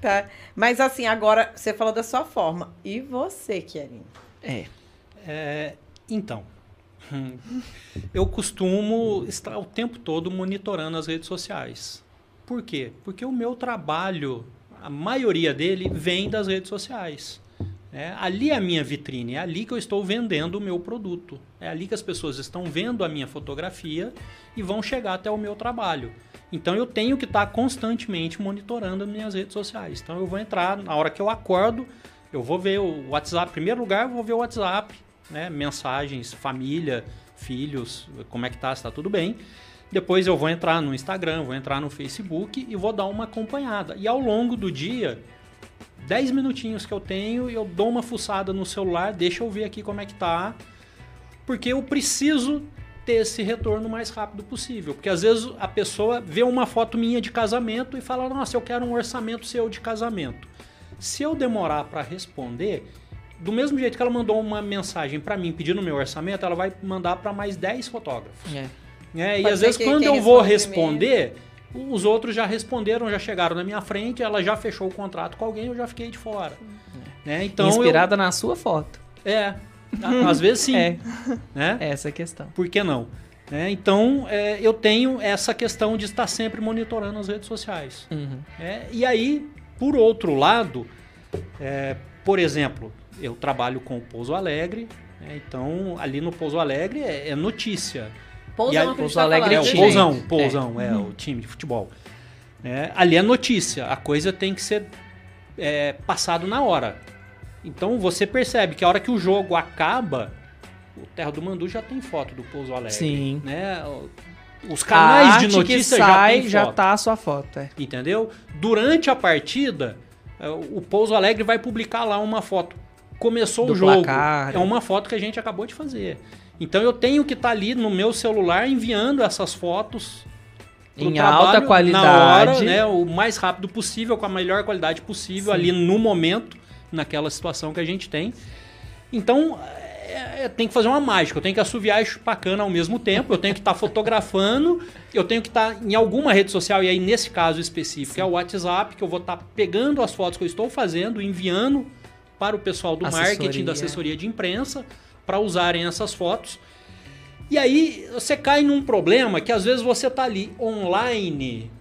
Tá. Mas assim, agora você falou da sua forma. E você, Kiarinho? É. É, então, eu costumo estar o tempo todo monitorando as redes sociais. Por quê? Porque o meu trabalho, a maioria dele, vem das redes sociais. É, ali é a minha vitrine, é ali que eu estou vendendo o meu produto. É ali que as pessoas estão vendo a minha fotografia e vão chegar até o meu trabalho. Então eu tenho que estar constantemente monitorando as minhas redes sociais. Então eu vou entrar na hora que eu acordo, eu vou ver o WhatsApp. Em primeiro lugar, eu vou ver o WhatsApp, né? mensagens, família, filhos, como é que tá, se tá tudo bem. Depois eu vou entrar no Instagram, vou entrar no Facebook e vou dar uma acompanhada. E ao longo do dia, 10 minutinhos que eu tenho, eu dou uma fuçada no celular, deixa eu ver aqui como é que tá. Porque eu preciso ter esse retorno o mais rápido possível. Porque às vezes a pessoa vê uma foto minha de casamento e fala: Nossa, eu quero um orçamento seu de casamento. Se eu demorar para responder, do mesmo jeito que ela mandou uma mensagem para mim pedindo meu orçamento, ela vai mandar para mais 10 fotógrafos. É. É, e às vezes quando eu vou responde responder, os outros já responderam, já chegaram na minha frente, ela já fechou o contrato com alguém, eu já fiquei de fora. Né? Então eu- Inspirada na sua foto. é, às vezes sim, É, né? essa é a questão. Por que não? Né? Então é, eu tenho essa questão de estar sempre monitorando as redes sociais. Uhum. É, e aí, por outro lado, é, por exemplo, eu trabalho com o Pouso Alegre, né? então ali no Pouso Alegre é, é notícia. Pousão, E aí, Pouso tá Alegre É, o. Pousão, Pousão, é, o time de futebol. É, ali é notícia, a coisa tem que ser é, passado na hora. Então você percebe que a hora que o jogo acaba, o Terra do Mandu já tem foto do Pouso Alegre. Sim. Né? Os canais de notícia que já tem já foto. tá a sua foto. É. Entendeu? Durante a partida, é, o Pouso Alegre vai publicar lá uma foto. Começou Do o jogo. placar. É uma foto que a gente acabou de fazer. Então eu tenho que estar ali no meu celular enviando essas fotos Em trabalho alta qualidade. na hora, né, o mais rápido possível, com a melhor qualidade possível Sim. ali no momento, naquela situação que a gente tem. Então, é, é, tem que fazer uma mágica. Eu tenho que assoviar e chupar cana ao mesmo tempo. Eu tenho que estar fotografando. Eu tenho que estar em alguma rede social. E aí, nesse caso específico, é o WhatsApp, que eu vou estar pegando as fotos que eu estou fazendo, enviando para o pessoal do Assessoria. marketing, da assessoria de imprensa, para usarem essas fotos. E aí, você cai num problema que às vezes você está ali online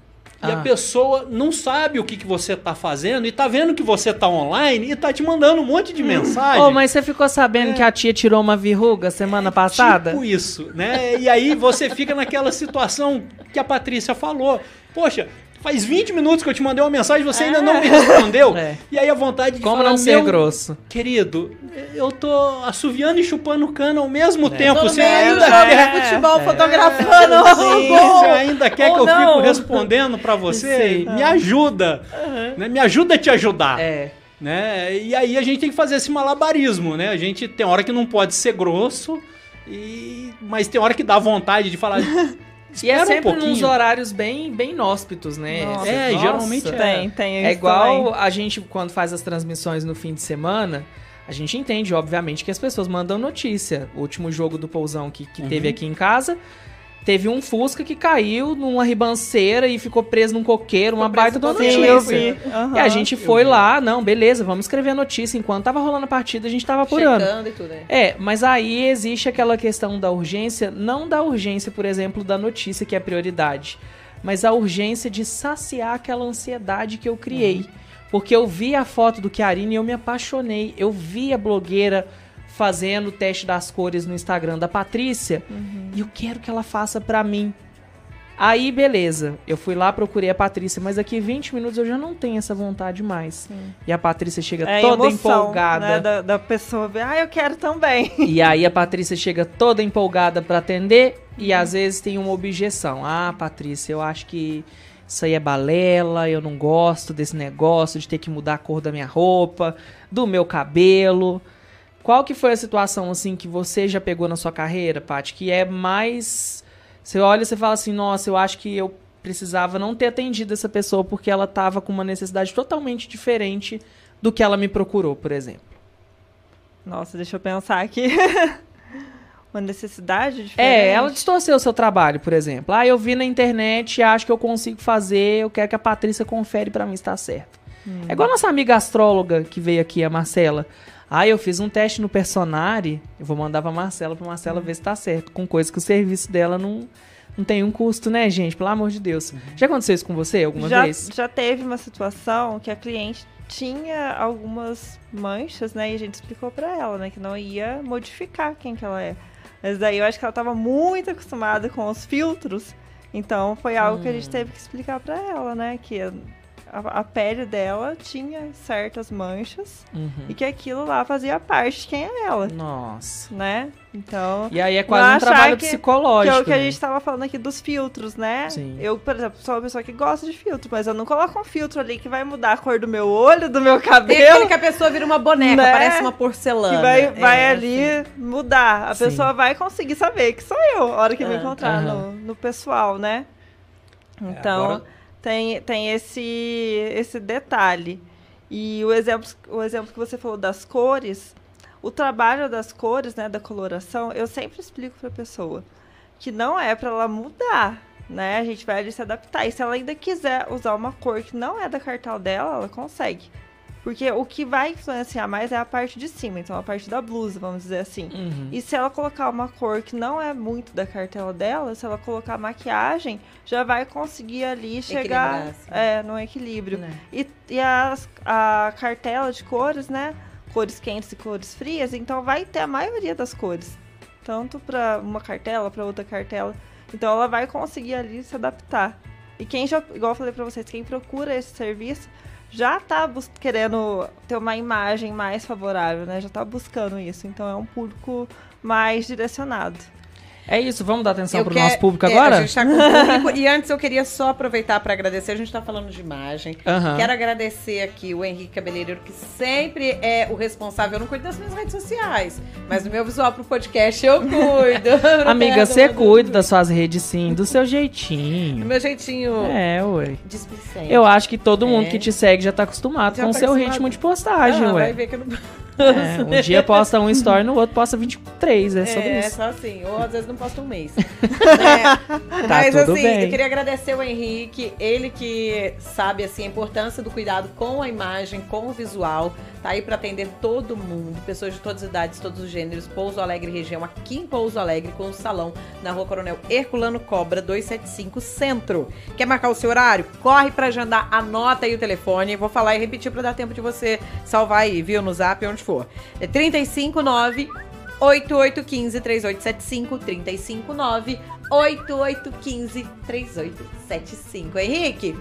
e a Ah. pessoa não sabe o que, que você tá fazendo e tá vendo que você tá online e tá te mandando um monte de mensagem. Ô, mas você ficou sabendo que a tia tirou uma verruga semana passada? Tipo isso, né? E aí você fica naquela situação que a Patrícia falou. Poxa, faz 20 minutos que eu te mandei uma mensagem e você ainda não me respondeu. É. E aí a vontade de Como falar, não ser grosso? querido, eu tô assoviando e chupando cana ao mesmo tempo. Tô no Você ainda quer, futebol É. fotografando o Sim, você ainda quer que eu fico não. respondendo pra você? Sim. Me ajuda. Né? Me ajuda a te ajudar. É. né? E aí a gente tem que fazer esse malabarismo, né? A gente tem hora que não pode ser grosso, e... mas tem hora que dá vontade de falar. E Espera é um sempre pouquinho. nos horários bem, bem inóspitos, né? Nossa. É, Nossa. geralmente é. Tem, tem É igual também. a gente, quando faz as transmissões no fim de semana, a gente entende, obviamente, que as pessoas mandam notícia. O último jogo do Pousão que, que Uhum. teve aqui em casa, teve um Fusca que caiu numa ribanceira e ficou preso num coqueiro, uma baita eu notícia. vi. Aham. E a gente foi lá, não, beleza, vamos escrever a notícia. Enquanto tava rolando a partida, a gente tava apurando. Checando e tudo, né? É, mas aí existe aquela questão da urgência, não da urgência, por exemplo, da notícia que é prioridade, mas a urgência de saciar aquela ansiedade que eu criei. Porque eu vi a foto do Chiarini e eu me apaixonei. Eu vi a blogueira fazendo o teste das cores no Instagram da Patrícia e eu quero que ela faça pra mim. Aí, beleza. Eu fui lá, procurei a Patrícia, mas daqui 20 minutos eu já não tenho essa vontade mais. E a Patrícia chega É toda emoção, empolgada. Né, da, da pessoa ver, ah, eu quero também. E aí a Patrícia chega toda empolgada pra atender e às vezes tem uma objeção. Ah, Patrícia, eu acho que isso aí é balela, eu não gosto desse negócio de ter que mudar a cor da minha roupa, do meu cabelo. Qual que foi a situação assim que você já pegou na sua carreira, Paty, que é mais você olha e você fala assim: "Nossa, eu acho que eu precisava não ter atendido essa pessoa porque ela tava com uma necessidade totalmente diferente do que ela me procurou, por exemplo". Nossa, deixa eu pensar aqui. Uma necessidade diferente. É, ela distorceu o seu trabalho, por exemplo. Ah, eu vi na internet e acho que eu consigo fazer, eu quero que a Patrícia confere pra mim se tá certo. É igual a nossa amiga astróloga que veio aqui, a Marcela. Ah, eu fiz um teste no Personari, eu vou mandar pra Marcela, pra Marcela ver se tá certo, com coisa que o serviço dela não, não tem um custo, né, gente? Pelo amor de Deus. Já aconteceu isso com você alguma já, vez? já teve uma situação que a cliente tinha algumas manchas, né? E a gente explicou pra ela, né? Que não ia modificar quem que ela é. Mas daí eu acho que ela tava muito acostumada com os filtros. Então foi algo que a gente teve que explicar pra ela, né? Que a, a pele dela tinha certas manchas Uhum. e que aquilo lá fazia parte de quem é ela, Nossa. né? Então. E aí é quase um trabalho que- psicológico. Que é o que a né? gente tava falando aqui dos filtros, né? Sim. Eu, por exemplo, sou uma pessoa que gosta de filtro, mas eu não coloco um filtro ali que vai mudar a cor do meu olho, do meu Tem aquele cabelo. que a pessoa vira uma boneca, Né? parece uma porcelana. Que vai, vai É, ali assim. mudar. A Sim. pessoa vai conseguir saber que sou eu, a hora que me Ah, encontrar aham. no, no pessoal, né? Então, agora- tem, tem esse, esse detalhe. E o exemplo, o exemplo que você falou das cores, o trabalho das cores, né, da coloração, eu sempre explico para a pessoa que não é para ela mudar, né? A gente vai ali se adaptar. E se ela ainda quiser usar uma cor que não é da cartela dela, ela consegue. Porque o que vai influenciar mais é a parte de cima, então a parte da blusa, vamos dizer assim. Uhum. E se ela colocar uma cor que não é muito da cartela dela, se ela colocar maquiagem, já vai conseguir ali chegar assim. é, no equilíbrio. Né? E, e as- a cartela de cores, né? Cores quentes e cores frias, então vai ter a maioria das cores. Tanto para uma cartela, para outra cartela. Então ela vai conseguir ali se adaptar. E quem já, igual eu falei para vocês, quem procura esse serviço já tá querendo ter uma imagem mais favorável, né? Já tá buscando isso. Então é um público mais direcionado. É isso, vamos dar atenção Eu pro quero- nosso público é, agora? a gente tá com o público. E antes eu queria só aproveitar para agradecer. A gente tá falando de imagem. Aham. Quero agradecer aqui o Henrique Cabeleireiro, que sempre é o responsável. Eu não cuido das minhas redes sociais, mas do meu visual pro podcast eu cuido. Amiga, você cuida das suas redes sim, do seu Do jeitinho. meu jeitinho É, displicente. Eu acho que todo mundo É. que te segue já tá acostumado Já com o tá seu acostumado. ritmo de postagem, Ah, ué. vai ver que eu não... É, um dia posta um story, no outro posta 23, é sobre é, isso. só assim. Ou às vezes não posta um mês. Né? Mas tudo assim, bem. eu queria agradecer o Henrique, ele que sabe assim a importância do cuidado com a imagem, com o visual. Tá aí para atender todo mundo, pessoas de todas as idades, todos os gêneros. Pouso Alegre região, aqui em Pouso Alegre, com o salão na Rua Coronel Herculano Cobra 275 Centro. Quer marcar o seu horário? Corre para agendar, anota aí o telefone. Vou falar e repetir para dar tempo de você salvar aí, viu, no Zap onde for. É 359 8815 3875 359 8815 3875. Henrique?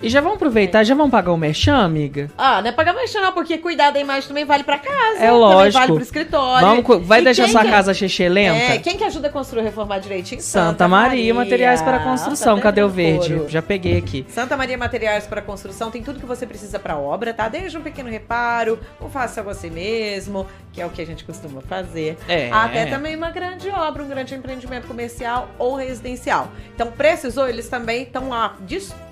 E já vamos aproveitar, já vamos pagar o merchan, amiga? Ah, não é pagar mais não, porque cuidar da imagem também vale pra casa. É Também lógico. vale pro escritório. Vamos, vai E deixar sua que- casa cheia lenta? É, quem que ajuda a construir e reformar direitinho? Santa Maria, materiais para construção. Tá Cadê o verde? couro? Já peguei aqui. Santa Maria Materiais para Construção tem tudo que você precisa para obra, tá? Desde um pequeno reparo, um faça você mesmo, que é o que a gente costuma fazer, É. até também uma grande obra, um grande empreendimento comercial ou residencial. Então, precisou, eles também estão à,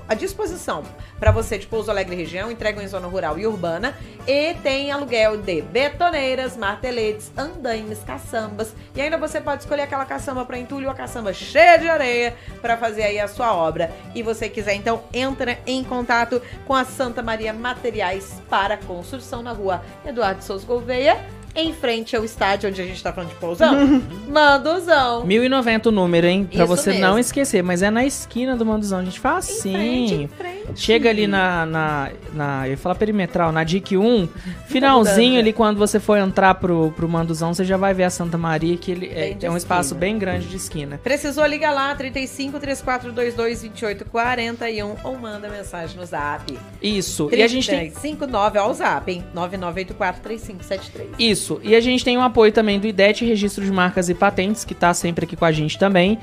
à disposição para você de Pouso Alegre região, entregam em zona rural e urbana e tem aluguel de betoneiras, marteletes, andaimes, caçambas e ainda você pode escolher aquela caçamba para entulho ou a caçamba cheia de areia para fazer aí a sua obra. E você quiser, então, entra em contato com a Santa Maria Materiais para Construção na rua Eduardo Souza Gouveia, em frente ao estádio onde a gente tá falando de Pousão, Manduzão. 1090 o número, hein? Pra Isso você mesmo. não esquecer. Mas é na esquina do Manduzão. A gente faz Em frente, assim. em frente. Chega ali na, na, na. Eu ia falar perimetral, na DIC 1. Finalzinho ali, quando você for entrar pro, pro Manduzão, você já vai ver a Santa Maria, que ele é, é um espaço esquina. bem grande de esquina. Precisou, liga lá, 35 3422 2841 ou manda mensagem no zap. Isso. E a gente tem. 359, ó o zap, hein? 9984 3573. Isso. E a gente tem o apoio também do IDET Registro de Marcas e Patentes, que tá sempre aqui com a gente também.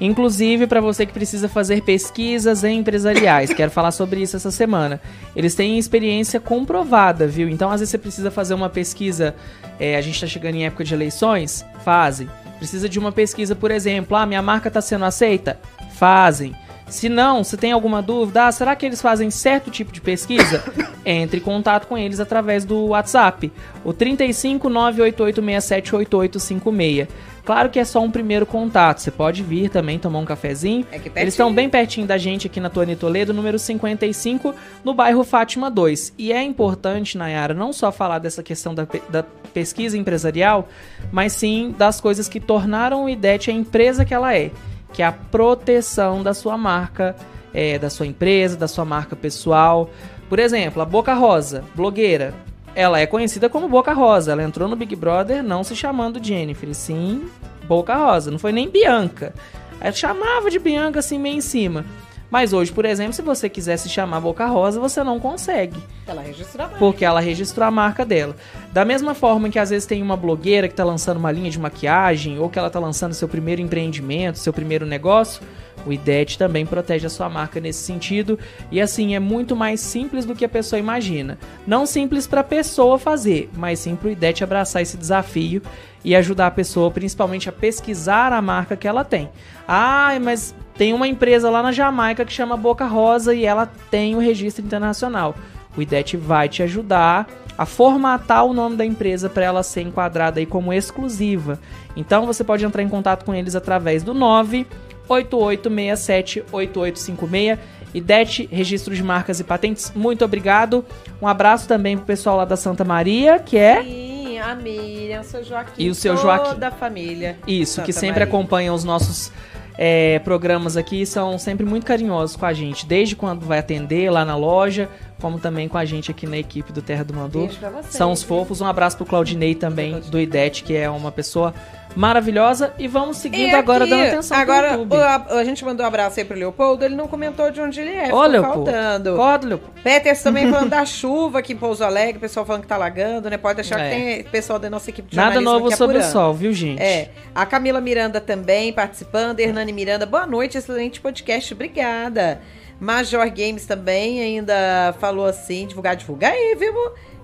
Inclusive, para você que precisa fazer pesquisas empresariais, quero falar sobre isso essa semana. Eles têm experiência comprovada, viu? Então, às vezes você precisa fazer uma pesquisa. é, a gente está chegando em época de eleições? Fazem. Precisa de uma pesquisa, por exemplo, ah, minha marca está sendo aceita? Fazem. Se não, se tem alguma dúvida, ah, será que eles fazem certo tipo de pesquisa? Entre em contato com eles através do WhatsApp, o 35 988 678856. Claro que é só um primeiro contato. Você pode vir também tomar um cafezinho. É Eles estão bem pertinho da gente aqui na Tony Toledo, número 55, no bairro Fátima 2. E é importante, Nayara, não só falar dessa questão da, da pesquisa empresarial, mas sim das coisas que tornaram o IDET a empresa que ela é, que é a proteção da sua marca, é, da sua empresa, da sua marca pessoal. Por exemplo, a Boca Rosa, blogueira, ela é conhecida como Boca Rosa. Ela entrou no Big Brother não se chamando Jennifer, sim Boca Rosa. Não foi nem Bianca. Ela chamava de Bianca assim meio em cima. Mas hoje, por exemplo, se você quiser se chamar Boca Rosa, você não consegue. Ela registrou a marca. Porque ela registrou a marca dela. Da mesma forma que às vezes tem uma blogueira que tá lançando uma linha de maquiagem, ou que ela tá lançando seu primeiro empreendimento, seu primeiro negócio, o IDET também protege a sua marca nesse sentido. E assim, é muito mais simples do que a pessoa imagina. Não simples para a pessoa fazer, mas sim para o IDET abraçar esse desafio e ajudar a pessoa, principalmente, a pesquisar a marca que ela tem. Ah, mas tem uma empresa lá na Jamaica que chama Boca Rosa e ela tem o registro internacional. O IDET vai te ajudar a formatar o nome da empresa para ela ser enquadrada aí como exclusiva. Então você pode entrar em contato com eles através do 988678856 IDET, Registro de Marcas e Patentes. Muito obrigado. Um abraço também pro pessoal lá da Santa Maria, que é Sim, a Miriam, o seu Joaquim. E o seu toda Joaquim. a família. Isso, Santa que sempre Maria. acompanham os nossos é, programas aqui, são sempre muito carinhosos com a gente, desde quando vai atender lá na loja, como também com a gente aqui na equipe do Terra do Mandu. Vocês. São os fofos. Um abraço pro Claudinei também, do IDET, que é uma pessoa maravilhosa. E vamos seguindo E agora, aqui, dando atenção Agora, pro YouTube. o- a, a gente mandou um abraço aí pro Leopoldo, ele não comentou de onde ele é, Olha, ficou faltando. Códlio, Peters também falando da chuva aqui em Pouso Alegre, o pessoal falando que tá alagando, né? Pode deixar É. que tem pessoal da nossa equipe de nada novo sobre o sol, viu, gente? É, a Camila Miranda também participando, Hernani Miranda, boa noite, excelente podcast, obrigada. Major Games também ainda falou assim, divulgar, divulga aí, viu?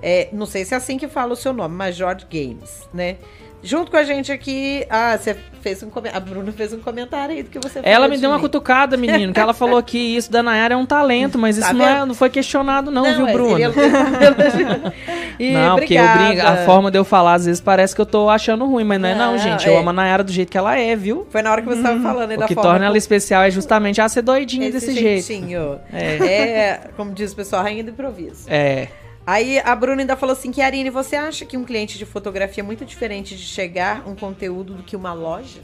É, não sei se é assim que fala o seu nome, Major Games, né? Junto com a gente aqui, ah, você fez um comentário, a Bruna fez um comentário aí do que você falou Ela me de deu uma mim. cutucada, menino, que ela falou que isso da Nayara é um talento, mas Tá isso não, é- não foi questionado não, viu, é, Bruno? ele- E não, porque eu brinco, a forma de eu falar, às vezes parece que eu tô achando ruim, mas não é não, Não, gente. Eu é. amo a Nayara do jeito que ela é, viu? Foi na hora que você estava falando aí O da que forma torna ela especial é justamente ela ser doidinha esse desse jeito. jeitinho. É. É, como diz o pessoal, rainha do improviso. É. Aí a Bruna ainda falou assim que, Arine, você acha que um cliente de fotografia é muito diferente de chegar um conteúdo do que uma loja?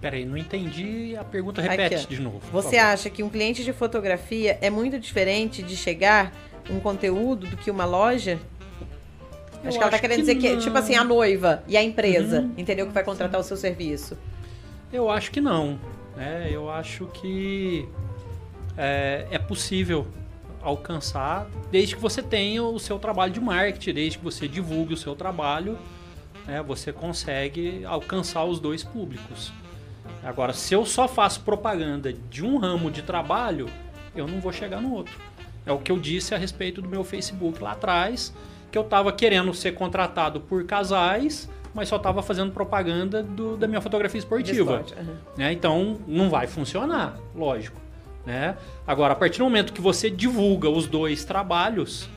Peraí, não entendi a pergunta. Aqui, Repete ó. de novo. Você favor. acha que um cliente de fotografia é muito diferente de chegar um conteúdo do que uma loja? Eu acho que ela tá querendo que dizer que, não. tipo assim, a noiva e a empresa, Uhum. entendeu? Que vai contratar o seu serviço. Eu acho que não. Né? Eu acho que é, é possível alcançar desde que você tenha o seu trabalho de marketing, desde que você divulgue o seu trabalho, né? você consegue alcançar os dois públicos. Agora, se eu só faço propaganda de um ramo de trabalho, eu não vou chegar no outro. É o que eu disse a respeito do meu Facebook lá atrás, que eu estava querendo ser contratado por casais, mas só estava fazendo propaganda do- da minha fotografia esportiva. esporte, aham. né? Então não vai funcionar, lógico. Né? Agora, a partir do momento que você divulga os dois trabalhos,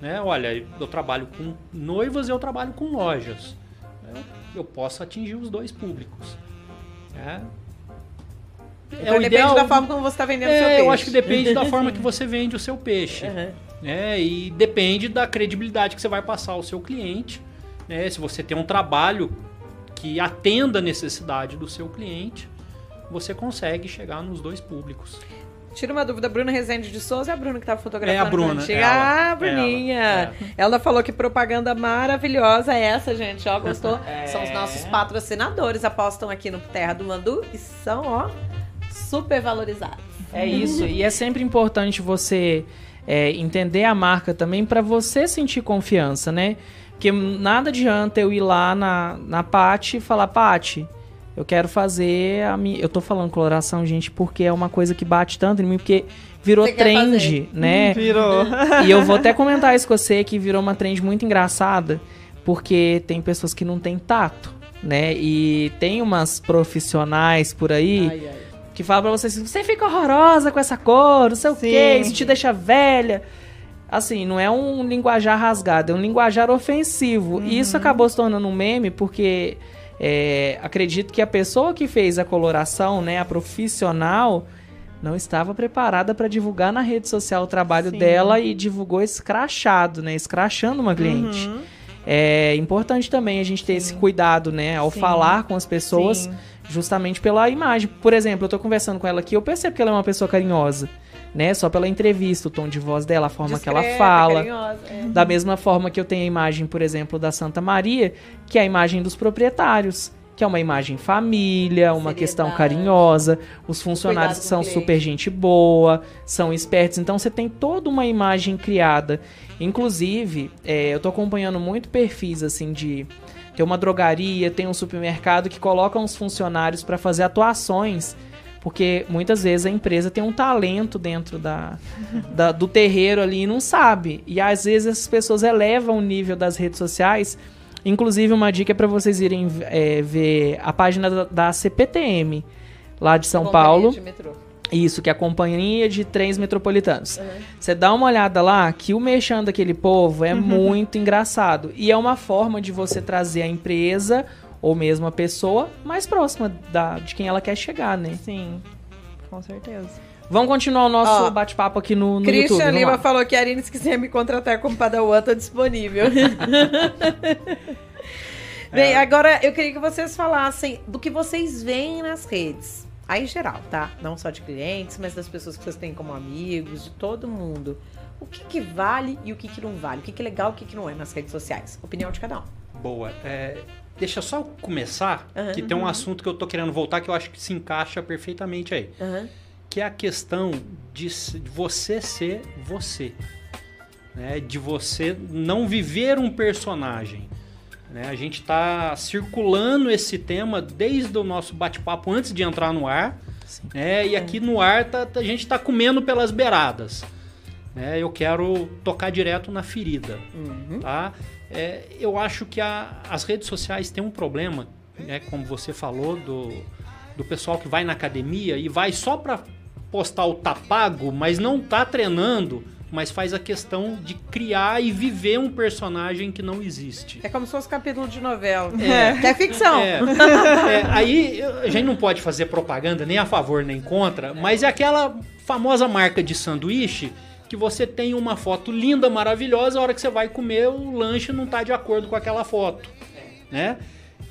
né? olha, eu trabalho com noivas e eu trabalho com lojas. né? Eu posso atingir os dois públicos. né? Então depende da forma como você está vendendo o seu É, peixe. eu acho que depende da forma que você vende o seu peixe. Aham. né? E depende da credibilidade que você vai passar ao seu cliente. né? Se você tem um trabalho que atenda a necessidade do seu cliente, você consegue chegar nos dois públicos. Tira uma dúvida, Bruna Rezende de Souza é a Bruna que tava fotografando. É a Bruna, chega. ela, ah, Bruninha. ela, Ela, falou que propaganda maravilhosa é essa, gente. Ó, gostou? É. São os nossos patrocinadores, apostam aqui no Terra do Mandu e são, ó, super valorizados. É isso. E é sempre importante você é, entender a marca também para você sentir confiança, né? Porque nada adianta eu ir lá na, na Pati e falar, Pati, eu quero fazer a minha. Eu tô falando coloração, gente, porque é uma coisa que bate tanto em mim, porque virou Você trend, fazer. né? Virou. E eu vou até comentar isso com você, que virou uma trend muito engraçada, porque tem pessoas que não têm tato, né? E tem umas profissionais por aí Ai, ai. que falam pra você assim, você fica horrorosa com essa cor, não sei o Sim. quê, isso te deixa velha. Assim, não é um linguajar rasgado, é um linguajar ofensivo. E isso acabou se tornando um meme porque É, acredito que a pessoa que fez a coloração, né, a profissional, não estava preparada para divulgar na rede social o trabalho Sim. dela e divulgou escrachado, né, escrachando uma cliente. Uhum. É importante também a gente ter esse cuidado, né, ao Sim. falar com as pessoas, justamente pela imagem. Por exemplo, eu tô conversando com ela aqui, eu percebo que ela é uma pessoa carinhosa, né, só pela entrevista, o tom de voz dela, a forma que ela Discreta, fala. carinhosa, é. Da mesma forma que eu tenho a imagem, por exemplo, da Santa Maria, que é a imagem dos proprietários, que é uma imagem família, uma Seriedade. questão carinhosa, os funcionários que são cliente. super gente boa, são espertos. Então você tem toda uma imagem criada. Inclusive, é, eu tô acompanhando muito perfis assim de tem uma drogaria, tem um supermercado que colocam os funcionários para fazer atuações. Porque muitas vezes a empresa tem um talento dentro da, da- do terreiro ali e não sabe. E às vezes essas pessoas elevam o nível das redes sociais. Inclusive, uma dica é para vocês irem é, ver a página da, da CPTM, lá de São Companhia Paulo. de metrô. Isso, que é a Companhia de Trens Metropolitanos. Você dá uma olhada lá, que o merchan daquele povo é muito engraçado. E é uma forma de você trazer a empresa, ou mesmo a pessoa, mais próxima da, de quem ela quer chegar, né? Sim, com certeza. Vamos continuar o nosso bate-papo aqui no, no YouTube. Christian vamos Lima falou que a Arine, se quiser me contratar como padawan, tá disponível. Bem, agora eu queria que vocês falassem do que vocês veem nas redes. Aí em geral, tá? Não só de clientes, mas das pessoas que vocês têm como amigos, de todo mundo. O que, que vale e o que, que não vale? O que, que é legal e o que, que não é nas redes sociais? Opinião de cada um. Boa. É, deixa só eu começar, Aham. que tem um assunto que eu tô querendo voltar que eu acho que se encaixa perfeitamente aí. Aham. Que é a questão de, você ser você. Né? De você não viver um personagem. Né? A gente está circulando esse tema desde o nosso bate-papo antes de entrar no ar. Né? E aqui no ar tá- tá- a gente está comendo pelas beiradas. né? Eu quero tocar direto na ferida Uhum. tá? É, eu acho que a- as redes sociais têm um problema, né, como você falou, do, do pessoal que vai na academia e vai só para postar o tá pago, mas não tá treinando, mas faz a questão de criar e viver um personagem que não existe. É como se fosse capítulo de novela. É. Que é ficção. É, é, aí a gente não pode fazer propaganda nem a favor nem contra, mas é aquela famosa marca de sanduíche que você tem uma foto linda, maravilhosa, a hora que você vai comer o lanche não está de acordo com aquela foto, né?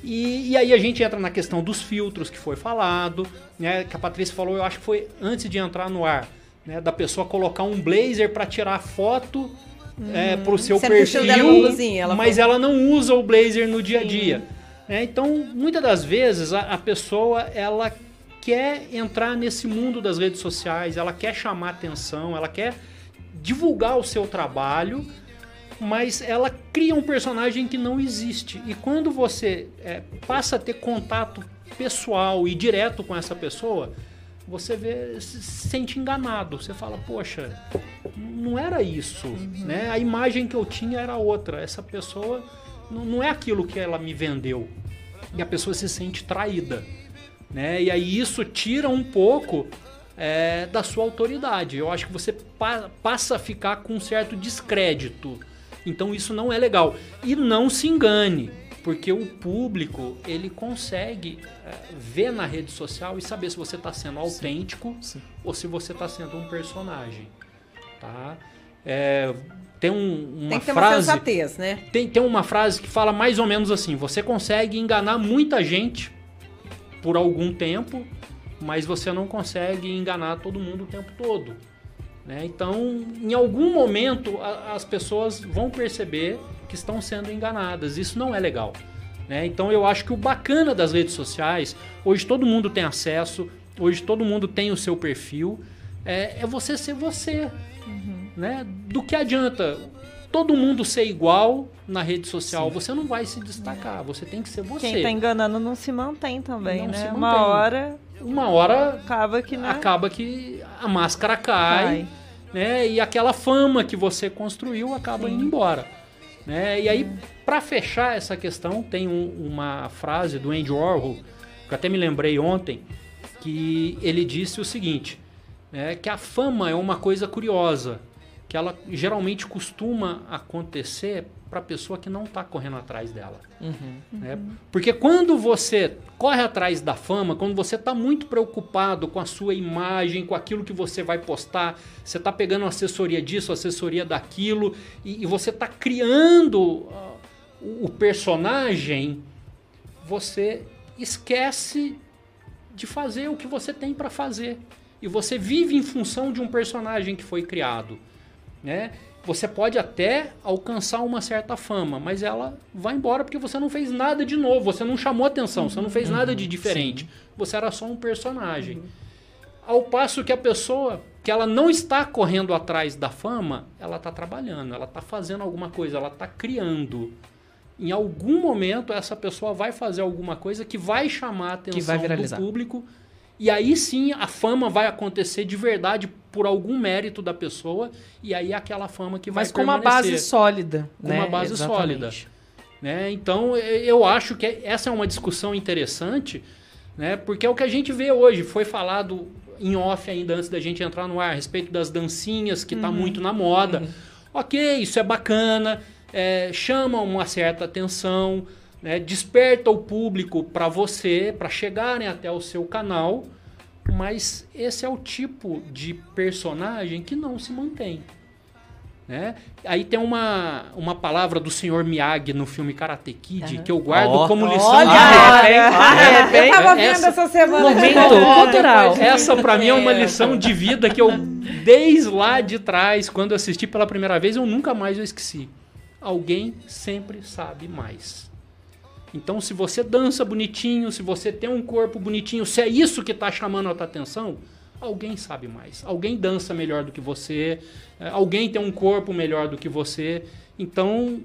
E, e aí a gente entra na questão dos filtros que foi falado, né? Que a Patrícia falou, eu acho que foi antes de entrar no ar, né? Da pessoa colocar um blazer para tirar foto é, seu Sendo que o dela uma perfil, blusinha, ela mas falou. ela não usa o blazer no dia a dia. né? Então, muitas das vezes a, a pessoa ela quer entrar nesse mundo das redes sociais, ela quer chamar atenção, ela quer divulgar o seu trabalho, mas ela cria um personagem que não existe. E quando você é, passa a ter contato pessoal e direto com essa pessoa, você vê, se sente enganado. Você fala, poxa, não era isso, né? A imagem que eu tinha era outra. Essa pessoa não, não é aquilo que ela me vendeu. E a pessoa se sente traída, né? E aí isso tira um pouco é, da sua autoridade. Eu acho que você pa- passa a ficar com um certo descrédito. Então isso não é legal. E não se engane, porque o público ele consegue é, ver na rede social e saber se você está sendo autêntico sim. ou se você está sendo um personagem, tá? É, tem um- uma Tem que ter uma sensatez, né? tem, tem uma frase que fala mais ou menos assim: você consegue enganar muita gente por algum tempo, mas você não consegue enganar todo mundo o tempo todo. né? Então, em algum momento, a- as pessoas vão perceber que estão sendo enganadas. Isso não é legal. né? Então, eu acho que o bacana das redes sociais, hoje todo mundo tem acesso, hoje todo mundo tem o seu perfil, é, é você ser você. Né? Do que adianta todo mundo ser igual na rede social? Você não vai se destacar, você tem que ser você. Quem tá enganando não se mantém também, Não né? se Uma mantém. hora Uma hora acaba que, né? acaba que a máscara cai, Cai. né? E aquela fama que você construiu acaba indo embora. Né? E aí, para fechar essa questão, tem um- uma frase do Andy Warhol, que eu até me lembrei ontem, que ele disse o seguinte, né? que a fama é uma coisa curiosa, que ela geralmente costuma acontecer para a pessoa que não está correndo atrás dela. Uhum. né? Porque quando você corre atrás da fama, quando você está muito preocupado com a sua imagem, com aquilo que você vai postar, você está pegando assessoria disso, assessoria daquilo, e, e você está criando uh, o, o personagem, você esquece de fazer o que você tem para fazer. E você vive em função de um personagem que foi criado. Né? Você pode até alcançar uma certa fama, mas ela vai embora porque você não fez nada de novo, você não chamou atenção, você não fez nada de diferente. Você era só um personagem. Ao passo que a pessoa que ela não está correndo atrás da fama, ela está trabalhando, ela está fazendo alguma coisa, ela está criando. Em algum momento essa pessoa vai fazer alguma coisa que vai chamar a atenção vai do público e aí sim a fama vai acontecer de verdade por algum mérito da pessoa e aí é aquela fama que vai Mas com uma base sólida. Com né? uma base Exatamente. sólida. né? Então, eu acho que essa é uma discussão interessante, né? Porque é o que a gente vê hoje, foi falado em off ainda antes da gente entrar no ar, a respeito das dancinhas, que está muito na moda. Ok, isso é bacana, é, chama uma certa atenção, né? desperta o público para você, para chegarem até o seu canal, mas esse é o tipo de personagem que não se mantém. Né? Aí tem uma, uma palavra do Sr. Miyagi no filme Karate Kid que eu guardo Ó. como lição Olha! de vida. É, ah, é, Eu tava vendo essa- essa, semana. Momento cultural. Essa pra mim é uma É. lição de vida que eu, desde lá de trás, quando assisti pela primeira vez, eu nunca mais eu esqueci. Alguém sempre sabe mais. Então, se você dança bonitinho, se você tem um corpo bonitinho, se é isso que tá chamando a tua atenção, alguém sabe mais. Alguém dança melhor do que você, eh, alguém tem um corpo melhor do que você. Então,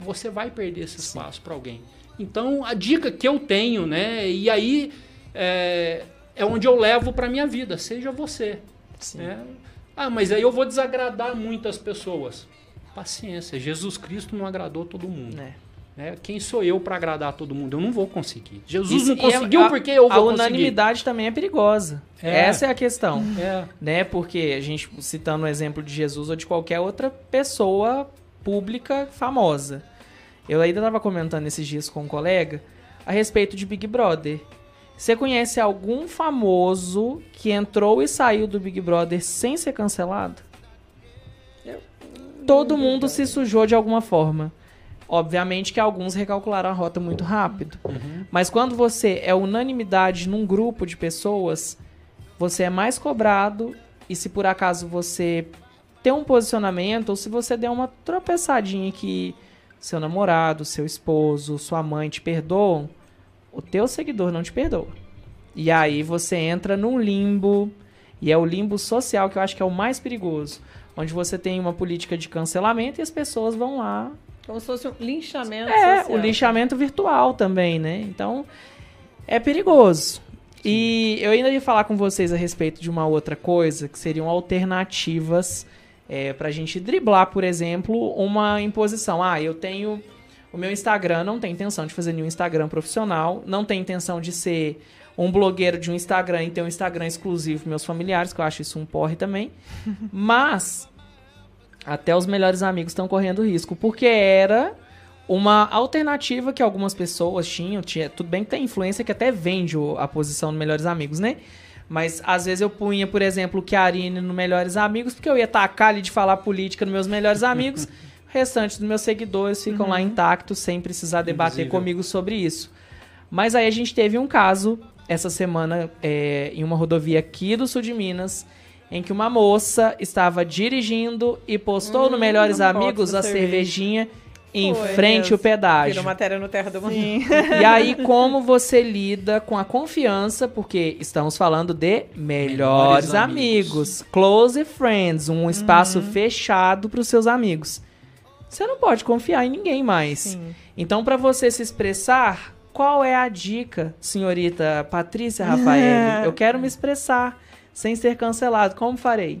você vai perder esse espaço para alguém. Então, a dica que eu tenho, né? E aí é, é onde eu levo para minha vida. Seja você. Sim. né? Ah, mas aí eu vou desagradar muitas pessoas. Paciência. Jesus Cristo não agradou todo mundo. É. né? Quem sou eu para agradar todo mundo? Eu não vou conseguir. Jesus Isso- não é- conseguiu a- porque eu A vou conseguir. unanimidade também é perigosa. É. Essa é a questão. É. né? Porque a gente citando o exemplo de Jesus ou de qualquer outra pessoa pública famosa. Eu ainda estava comentando esses dias com um colega a respeito de Big Brother. Você conhece algum famoso que entrou e saiu do Big Brother sem ser cancelado? Todo mundo se sujou de alguma forma. Obviamente que alguns recalcularam a rota muito rápido. Uhum. Mas quando você é unanimidade num grupo de pessoas, você é mais cobrado e se por acaso você tem um posicionamento ou se você der uma tropeçadinha que seu namorado, seu esposo, sua mãe te perdoam, o teu seguidor não te perdoa. E aí você entra num limbo, e é o limbo social que eu acho que é o mais perigoso, onde você tem uma política de cancelamento e as pessoas vão lá Como se fosse um linchamento é, social. o lixamento virtual também, né? Então, é perigoso. E eu ainda ia falar com vocês a respeito de uma outra coisa, que seriam alternativas é, para a gente driblar, por exemplo, uma imposição. Ah, eu tenho o meu Instagram, não tem intenção de fazer nenhum Instagram profissional, não tem intenção de ser um blogueiro de um Instagram e ter um Instagram exclusivo para meus familiares, que eu acho isso um porre também. Mas até os melhores amigos estão correndo risco, porque era uma alternativa que algumas pessoas tinham, tinha, tudo bem que tem influência que até vende a posição do Melhores Amigos, né? Mas às vezes eu punha, por exemplo, o Chiarine no Melhores Amigos, porque eu ia tacar ali de falar política nos meus melhores amigos. o restante dos meus seguidores ficam lá intactos, sem precisar debater Invisível. comigo sobre isso. Mas aí a gente teve um caso essa semana é, em uma rodovia aqui do sul de Minas, em que uma moça estava dirigindo e postou no Hum, Melhores uma foto Amigos a cerveja. cervejinha em Foi frente ao pedágio. Virou matéria no Terra do Mundo. E aí, como você lida com a confiança, porque estamos falando de melhores, Melhores amigos. close friends, um espaço Uhum. fechado para os seus amigos. Você não pode confiar em ninguém mais. Sim. Então, para você se expressar, qual é a dica, senhorita Patrícia Rafael? Eu quero me expressar sem ser cancelado. Como farei?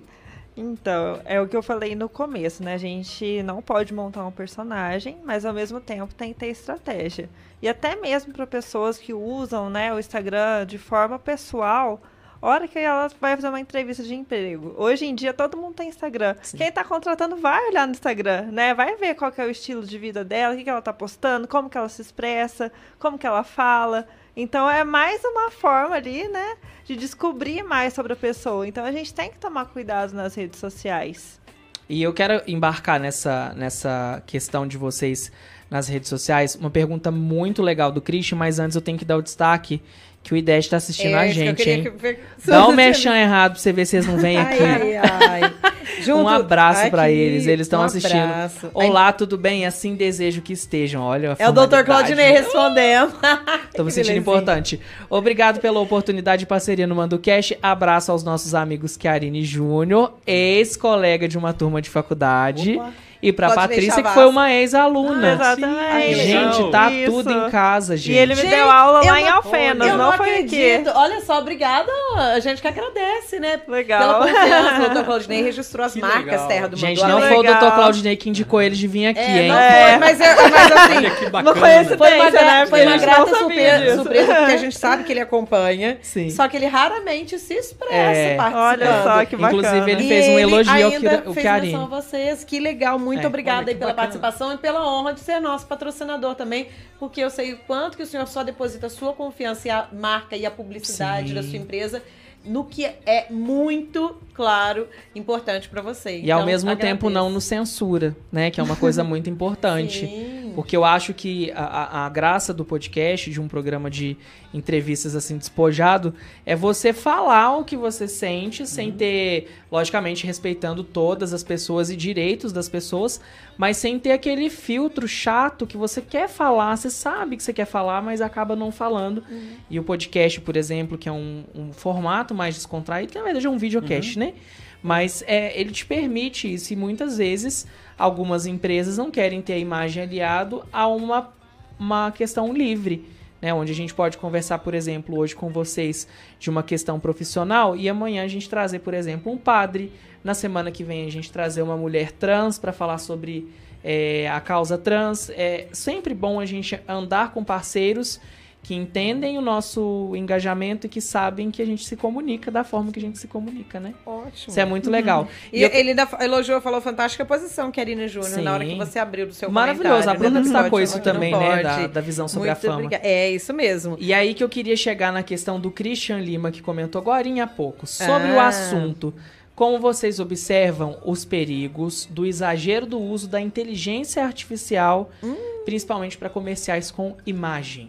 Então, é o que eu falei no começo, né? A gente não pode montar um personagem, mas ao mesmo tempo tem que ter estratégia. E até mesmo para pessoas que usam né, o Instagram de forma pessoal, hora que ela vai fazer uma entrevista de emprego. Hoje em dia todo mundo tem Instagram. Quem tá contratando vai olhar no Instagram, né? Vai ver qual que é o estilo de vida dela, o que, que ela tá postando, como que ela se expressa, como que ela fala. Então é mais uma forma ali, né, de descobrir mais sobre a pessoa. Então a gente tem que tomar cuidado nas redes sociais. E eu quero embarcar nessa, nessa questão de vocês nas redes sociais. Uma pergunta muito legal do Christian, mas antes eu tenho que dar o destaque que o IDES está assistindo É, a que gente, queria hein? que- Dá um merchan errado pra você ver se eles não vêm aqui. Ai, ai, ai. Um abraço pra Aqui, eles, eles estão um assistindo. abraço. Olá, tudo bem? Assim desejo que estejam. Olha, É o Dr. formalidade. Claudinei respondendo. Tô me Que sentindo importante. Obrigado pela oportunidade de parceria no Manducast. Abraço aos nossos amigos Chiarine Júnior, ex-colega de uma turma de faculdade. Opa. E pra Claudinei Patrícia, que foi uma ex-aluna. Exatamente. Gente, tá Isso. tudo em casa, gente. E ele me Gente, deu aula lá em Alfenas, não, não foi acredito. aqui. Olha só, obrigada. A gente que agradece, né? Pela Legal. confiança. O Dr. Claudinei registrou as Que marcas legal. Terra do Gente, Mandu. não Que foi o. Dr. Claudinei que indicou eles de vir aqui, É, hein? não É. foi, mas, eu, mas assim, Olha que bacana. foi uma, né? foi uma grata gente surpresa, surpresa, porque a gente sabe que ele acompanha. Sim. Só que ele raramente se expressa É. participando. Olha só que bacana. Inclusive, ele fez um elogio ao ainda Ki- ao fez menção a vocês. Que legal. Muito É. obrigada aí pela bacana. participação e pela honra de ser nosso patrocinador também, porque eu sei o quanto que o senhor só deposita a sua confiança e a marca e a publicidade Sim. da sua empresa no que é muito, claro, importante para você. E ao Então, mesmo tempo não agradeço. nos censura, né? Que é uma coisa muito importante. Sim. Porque eu acho que a, a- a graça do podcast, de um programa de entrevistas assim despojado, é você falar o que você sente, sem ter, logicamente, respeitando todas as pessoas e direitos das pessoas, mas sem ter aquele filtro chato que você quer falar, você sabe que você quer falar, mas acaba não falando. E o podcast, por exemplo, que é um, um formato mais descontraído, que na verdade é um videocast, né? Mas é, ele te permite isso e muitas vezes algumas empresas não querem ter a imagem aliado a uma, uma questão livre, né? Onde a gente pode conversar, por exemplo, hoje com vocês de uma questão profissional e amanhã a gente trazer, por exemplo, um padre. Na semana que vem a gente trazer uma mulher trans para falar sobre é, a causa trans. É sempre bom a gente andar com parceiros que entendem o nosso engajamento e que sabem que a gente se comunica da forma que a gente se comunica, né? Ótimo. Isso é muito legal. E, eu- ele ainda elogiou, falou fantástica posição, Karina Júnior, na hora que você abriu do seu Maravilhoso. A Bruna destacou isso também, né? Da, da visão sobre Muito a fama. obrigada. É, isso mesmo. E aí que eu queria chegar na questão do Christian Lima, que comentou agora há pouco, sobre o Ah. assunto. Como vocês observam os perigos do exagero do uso da inteligência artificial, Hum. principalmente para comerciais com imagem?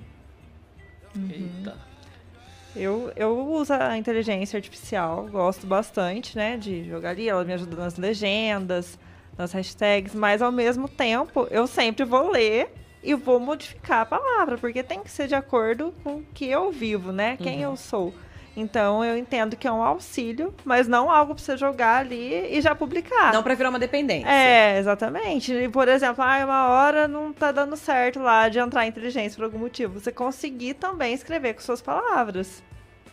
Eita. Eu, eu uso a inteligência artificial, gosto bastante, né, de jogar ali, ela me ajuda nas legendas, nas hashtags, mas ao mesmo tempo eu sempre vou ler e vou modificar a palavra, porque tem que ser de acordo com o que eu vivo, né, quem eu sou. Então eu entendo que é um auxílio, mas não algo pra você jogar ali e já publicar. Não pra virar uma dependência. É, exatamente. E, por exemplo, ah, uma hora não tá dando certo lá de entrar em inteligência por algum motivo. Você conseguir também escrever com suas palavras.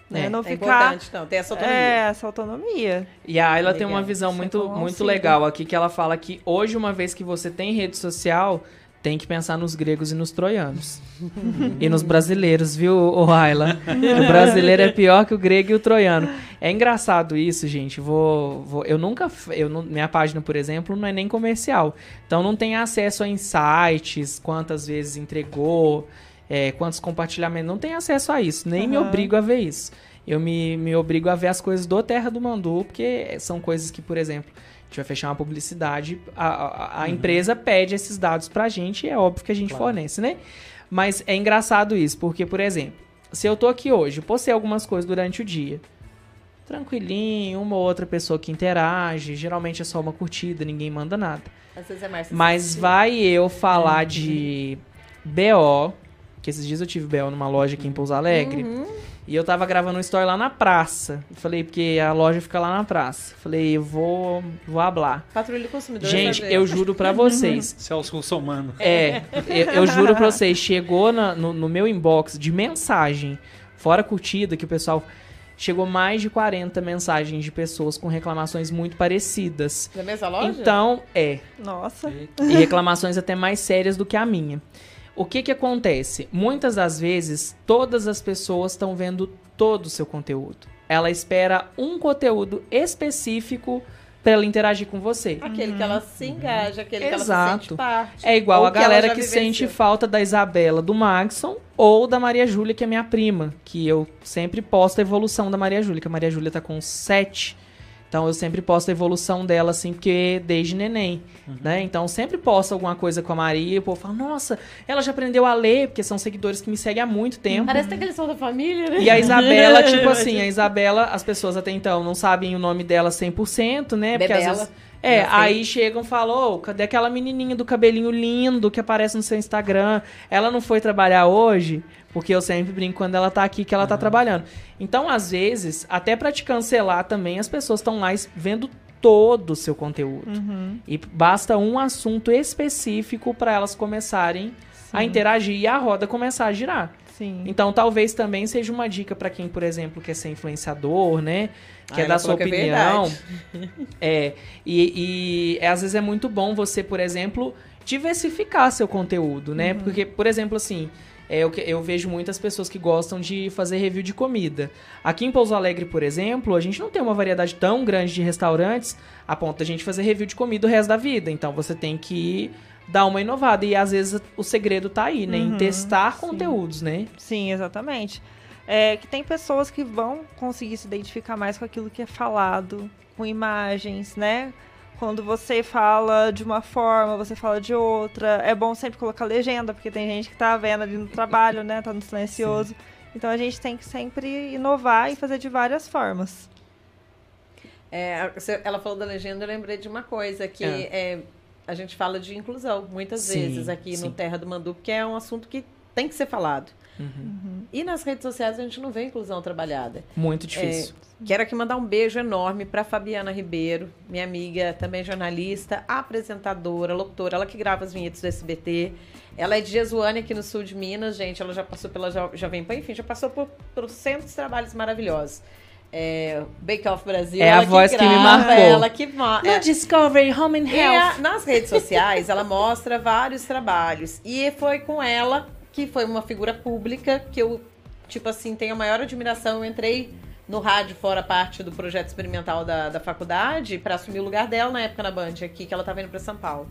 Né? É, não É ficar. importante, não. Tem essa autonomia. É, essa autonomia. E a Ayla tem uma visão é muito, muito legal aqui, que ela fala que hoje, uma vez que você tem rede social, tem que pensar nos gregos e nos troianos. e nos brasileiros, viu, Ayla? O brasileiro é pior que o grego e o troiano. É engraçado isso, gente. Vou, vou- eu nunca, eu não- minha página, por exemplo, não é nem comercial. Então não tem acesso a insights, quantas vezes entregou, é, quantos compartilhamentos. Não tem acesso a isso. Nem me Aham. obrigo a ver isso. Eu me, me obrigo a ver as coisas do Terra do Mandu, porque são coisas que, por exemplo, gente vai fechar uma publicidade, a, a- a empresa pede esses dados pra gente e é óbvio que a gente Claro. fornece, né? Mas é engraçado isso, porque, por exemplo, se eu tô aqui hoje, postei algumas coisas durante o dia, tranquilinho, uma ou outra pessoa que interage, geralmente é só uma curtida, ninguém manda nada. Às vezes é mais Mas vai eu falar de BO, que esses dias eu tive BO numa loja aqui em Pouso Alegre, Uhum. E eu tava gravando um story lá na praça. Eu Falei, porque a loja fica lá na praça. Falei, eu vou, vou hablar. Patrulha do consumidor. Gente, eu juro pra vocês. Celso Russomano. É, eu, eu juro pra vocês, chegou na- no, no meu inbox de mensagem, fora curtida, que o pessoal. Chegou mais de 40 mensagens de pessoas com reclamações muito parecidas. Da mesma loja? Então, é. Nossa. E reclamações até mais sérias do que a minha. O que que acontece? Muitas das vezes, todas as pessoas estão vendo todo o seu conteúdo. ela espera um conteúdo específico para ela interagir com você. Aquele que ela se engaja, aquele que ela se Exato. sente parte. É igual a que galera que vivenciou. sente falta da Isabela, do Maxon ou da Maria Júlia, que é minha prima, que eu sempre posto a evolução da Maria Júlia, que a Maria Júlia tá com 7. Então eu sempre posto a evolução dela, assim, porque desde neném, né? Então sempre posto alguma coisa com a Maria e o povo fala, nossa, ela já aprendeu a ler, porque são seguidores que me seguem há muito tempo. Parece até que eles são da família, né? E a Isabela, tipo assim, a Isabela, as pessoas até então não sabem o nome dela 100%, né? Porque às Bebela. vezes. É, aí chegam e falam, ô, cadê aquela menininha do cabelinho lindo que aparece no seu Instagram? Ela não foi trabalhar hoje? Porque eu sempre brinco quando ela tá aqui que ela tá trabalhando. Então, às vezes, até pra te cancelar também, as pessoas estão lá vendo todo o seu conteúdo. Uhum. E basta um assunto específico pra elas começarem a interagir e a roda começar a girar. Sim. Então, talvez também seja uma dica pra quem, por exemplo, quer ser influenciador, né? Quer Ah, dar sua é opinião. verdade. É, e, e é, às vezes é muito bom você, por exemplo, diversificar seu conteúdo, né? Uhum. Porque, por exemplo, assim, é, eu, eu vejo muitas pessoas que gostam de fazer review de comida. Aqui em Pouso Alegre, por exemplo, a gente não tem uma variedade tão grande de restaurantes a ponto da gente fazer review de comida o resto da vida. Então você tem que dar uma inovada. E às vezes o segredo tá aí, né? em Uhum, testar sim. conteúdos, né? Sim, exatamente. É que tem pessoas que vão conseguir se identificar mais com aquilo que é falado, com imagens, né? Quando você fala de uma forma, você fala de outra. É bom sempre colocar legenda, porque tem gente que tá vendo ali no trabalho, né? Tá no silencioso. Então a gente tem que sempre inovar e fazer de várias formas. É, ela falou da legenda, eu lembrei de uma coisa, que é, a gente fala de inclusão muitas Sim, vezes aqui sim. no Terra do Mandu, porque é um assunto que tem que ser falado. Uhum. E nas redes sociais a gente não vê inclusão trabalhada. Muito difícil. Quero aqui mandar um beijo enorme para Fabiana Ribeiro, minha amiga, também jornalista, apresentadora, locutora, ela que grava as vinhetas do SBT. Ela é de Jesuânia, aqui no sul de Minas, gente. Ela já passou pela Jo- Jovem Pan, enfim, já passou por, por centros de trabalhos maravilhosos. É, Bake Off Brasil. É a voz que me grava, marcou. Ela que ma- No é, Discovery Home and e a- Health. nas redes sociais, ela mostra vários trabalhos. E foi com ela, que foi uma figura pública, que eu, tipo assim, tenho a maior admiração. Eu entrei no rádio, fora parte do projeto experimental da, da faculdade, para assumir o lugar dela na época na Band, aqui, que ela tava indo para São Paulo.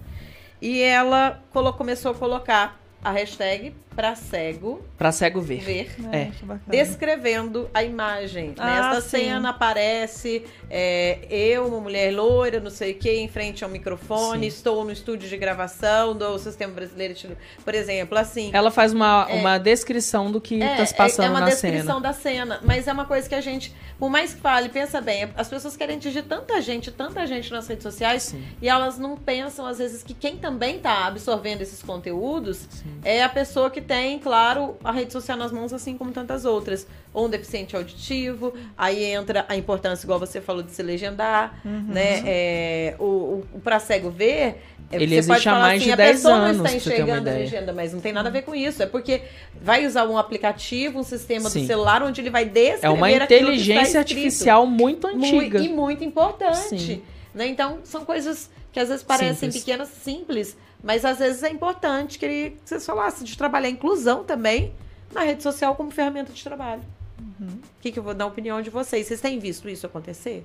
E ela começou a colocar a hashtag pra cego Pra cego ver. ver É. que bacana. descrevendo a imagem. Ah, Nesta sim. cena aparece é, eu, uma mulher loira, não sei o que, em frente ao microfone, Sim. estou no estúdio de gravação do Sistema Brasileiro de Por exemplo, assim. Ela faz uma, uma descrição do que É, tá se passando é uma na descrição cena. da cena, mas é uma coisa que a gente, por mais que fale, pensa bem, as pessoas querem atingir tanta gente, tanta gente nas redes sociais, Sim. e elas não pensam, às vezes, que quem também tá absorvendo esses conteúdos é a pessoa que tem, claro, a rede social nas mãos, assim como tantas outras. Ou um deficiente auditivo, aí entra a importância, igual você falou, de se legendar, né? É, o, o, pra cego ver. é, Ele você pode falar mais assim, de a 10 pessoa anos, não está enxergando a legenda, mas não tem nada a ver com isso. É porque vai usar um aplicativo, um sistema Sim. do celular, onde ele vai descrever É uma inteligência artificial muito Mu- antiga. e muito importante. Né? Então, são coisas que às vezes parecem Simples. pequenas, simples, mas às vezes é importante que ele- que vocês falassem de trabalhar a inclusão também na rede social como ferramenta de trabalho. Uhum. O que, que eu vou dar a opinião de vocês? Vocês têm visto isso acontecer?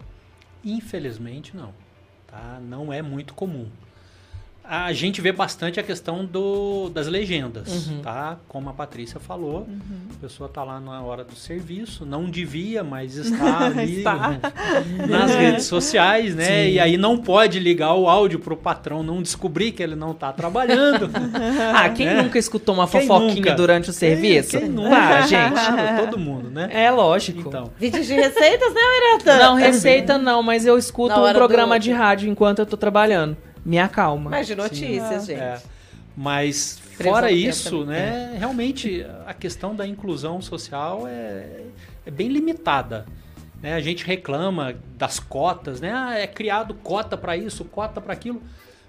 Infelizmente, não. Tá? Não é muito comum. A gente vê bastante a questão do, das legendas, Uhum. tá? Como a Patrícia falou, a pessoa está lá na hora do serviço, não devia, mas está ali Está. nas redes sociais, né? Sim. E aí não pode ligar o áudio pro patrão não descobrir que ele não está trabalhando. Ah, quem É. nunca escutou uma Quem fofoquinha nunca? durante o serviço? Quem, quem nunca? Ah, gente. Todo mundo, né? É lógico. Então, Vídeos de receitas, né, Mirata? Não, receita não, mas eu escuto um programa do- de rádio enquanto eu tô trabalhando. Me acalma. Mas de notícias, gente. É. Mas fora isso, também. né, realmente a questão da inclusão social é, é bem limitada. Né? A gente reclama das cotas, né? Ah, é criado cota para isso, cota para aquilo.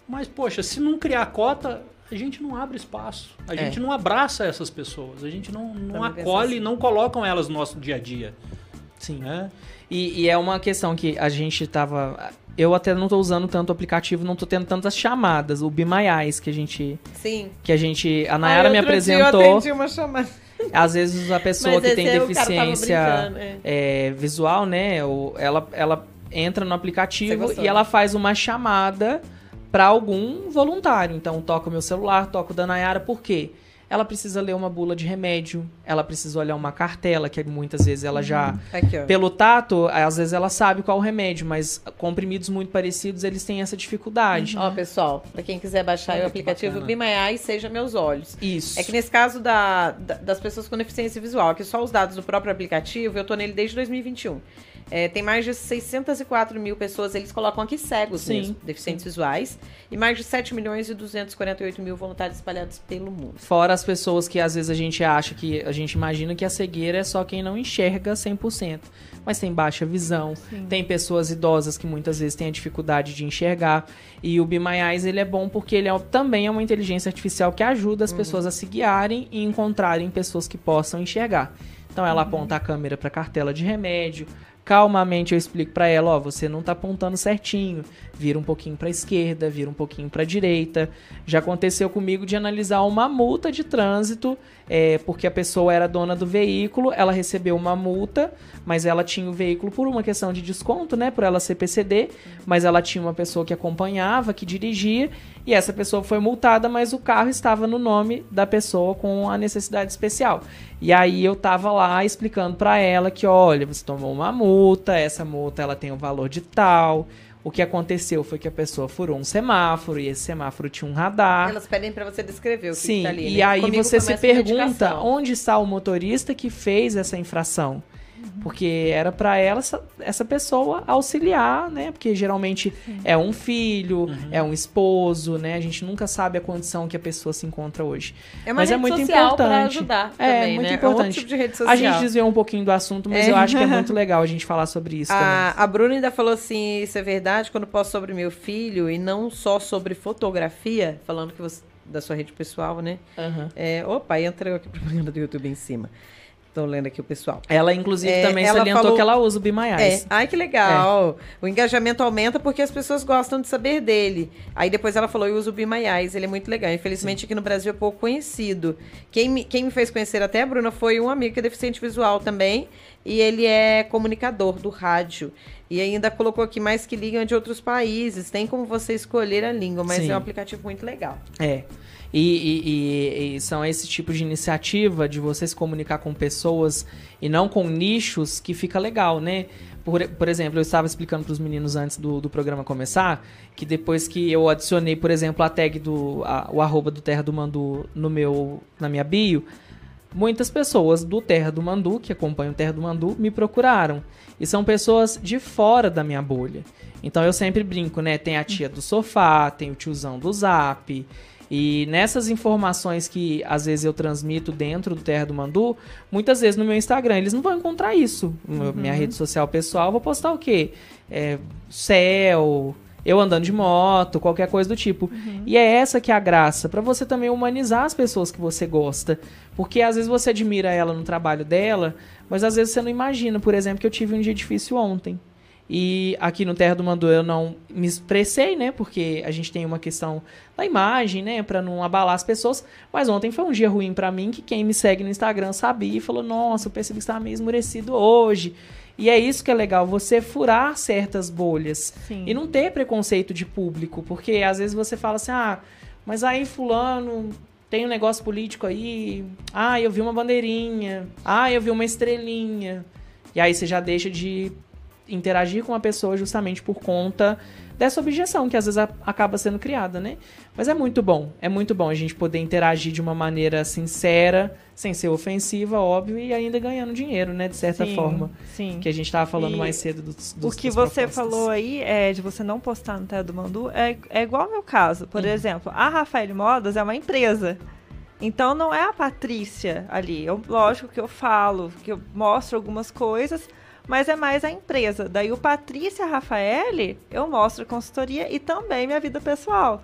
Mas, poxa, se não criar cota, a gente não abre espaço. A É. gente não abraça essas pessoas. A gente não, não acolhe, assim. não colocam elas no nosso dia a dia. Sim. Né? E, e é uma questão que a gente tava. Eu até não tô usando tanto o aplicativo, não tô tendo tantas chamadas. O Be My Eyes que a gente. Sim. Que a gente. A Nayara Ai, me Eu apresentou. atendi uma chamada. Às vezes a pessoa Mas que tem deficiência é. é, visual, né? ela, ela entra no aplicativo gostou, e ela faz uma chamada para algum voluntário. Então, toca o meu celular, toca o da Nayara, por quê? Ela precisa ler uma bula de remédio, ela precisa olhar uma cartela, que muitas vezes ela já. Aqui, ó. Pelo tato, às vezes ela sabe qual o remédio, mas comprimidos muito parecidos, eles têm essa dificuldade. Ó, pessoal, pra quem quiser baixar Olha o aplicativo My Eyes, Seja Meus Olhos. Isso. É que nesse caso da, da- das pessoas com deficiência visual, que só os dados do próprio aplicativo, eu tô nele desde 2021. É, tem mais de 604 mil pessoas, eles colocam aqui cegos Sim, mesmo, deficientes visuais, e mais de 7 milhões e 248 mil voluntários espalhados pelo mundo. Fora as pessoas que às vezes a gente acha que a gente imagina que a cegueira é só quem não enxerga 100%, mas tem baixa visão, tem pessoas idosas que muitas vezes têm a dificuldade de enxergar, e o Be My Eyes ele é bom porque ele é- também é uma inteligência artificial que ajuda as pessoas a se guiarem e encontrarem pessoas que possam enxergar. Então ela aponta a câmera para cartela de remédio, calmamente eu explico para ela, ó, você não tá apontando certinho, vira um pouquinho para esquerda, vira um pouquinho para direita. Já aconteceu comigo de analisar uma multa de trânsito, é, porque a pessoa era dona do veículo, ela recebeu uma multa, mas ela tinha o veículo por uma questão de desconto, né, por ela ser PCD, mas ela tinha uma pessoa que acompanhava, que dirigia, e essa pessoa foi multada, mas o carro estava no nome da pessoa com a necessidade especial. E aí eu tava lá explicando pra ela que, olha, você tomou uma multa, essa multa ela tem um valor de tal. O que aconteceu foi que a pessoa furou um semáforo e esse semáforo tinha um radar. Elas pedem pra você descrever o que, Sim, que tá ali. e né? aí Comigo você se pergunta onde está o motorista que fez essa infração. Porque era pra ela essa, essa pessoa auxiliar, né? Porque geralmente é um filho, Uhum. é um esposo, né? A gente nunca sabe a condição que a pessoa se encontra hoje. É uma Mas é rede muito social pra importante. ajudar É, também, muito né? É um outro importante. tipo de rede social. A gente desviou um pouquinho do assunto, mas É. eu acho que é muito legal a gente falar sobre isso A, a Bruna ainda falou assim: isso é verdade quando posto sobre meu filho e não só sobre fotografia, falando que você, da sua rede pessoal, né? Aham. É, opa, entrou aqui propaganda do YouTube em cima. Tô lendo aqui o pessoal. Ela, inclusive, É, também ela salientou falou- que ela usa o My É, ai que legal. O engajamento aumenta porque as pessoas gostam de saber dele. Aí depois ela falou, eu uso o Eyes, ele é muito legal. Infelizmente aqui no Brasil é pouco conhecido. Quem me, quem me fez conhecer até a Bruna foi um amigo que é deficiente visual também. E ele é comunicador do rádio. E ainda colocou aqui mais que ligam de outros países. Tem como você escolher a língua, mas Sim. é um aplicativo muito legal. É. E, e- e- e são esse tipo de iniciativa de você se comunicar com pessoas e não com nichos que fica legal, né? Por, por exemplo, eu estava explicando para os meninos antes do, do programa começar que depois que eu adicionei, por exemplo, a tag do a- o arroba do Terra do Mandu no meu na minha bio, muitas pessoas do Terra do Mandu, que acompanham o Terra do Mandu, me procuraram. E são pessoas de fora da minha bolha. Então eu sempre brinco, né? Tem a tia do sofá, tem o tiozão do zap. E nessas informações que às vezes eu transmito dentro do Terra do Mandu, muitas vezes no meu Instagram eles não vão encontrar isso. No- Minha rede social pessoal, eu vou postar o quê? É, céu, eu andando de moto, qualquer coisa do tipo. E é essa que é a graça, pra você também humanizar as pessoas que você gosta. Porque às vezes você admira ela no trabalho dela, mas às vezes você não imagina, por exemplo, que eu tive um dia difícil ontem. E aqui no Terra do Mandu eu não me expressei, né? Porque a gente tem uma questão da imagem, né? Pra não abalar as pessoas. Mas ontem foi um dia ruim pra mim, que quem me segue no Instagram sabia e falou: Nossa, eu percebi que você estava meio esmurecido hoje. E é isso que é legal, você furar certas bolhas. Sim. E não ter preconceito de público, porque às vezes você fala assim, ah, mas aí fulano tem um negócio político aí, ah, eu vi uma bandeirinha, ah, eu vi uma estrelinha. E aí você já deixa de interagir com a pessoa justamente por conta dessa objeção que às vezes acaba sendo criada, né? Mas é muito bom, é muito bom a gente poder interagir de uma maneira sincera, sem ser ofensiva, óbvio, e ainda ganhando dinheiro, né, de certa Sim, forma. Sim. Que a gente tava falando E mais cedo dos, O dos que das você propostas. falou aí é de você não postar no Terra do Mandu é, é igual ao meu caso. Por Uhum. exemplo, a Rafael Modas é uma empresa. Então não é a Patrícia ali. Eu, lógico que eu falo, que eu mostro algumas coisas, mas é mais a empresa. Daí o Patrícia Rafael, eu mostro consultoria e também minha vida pessoal.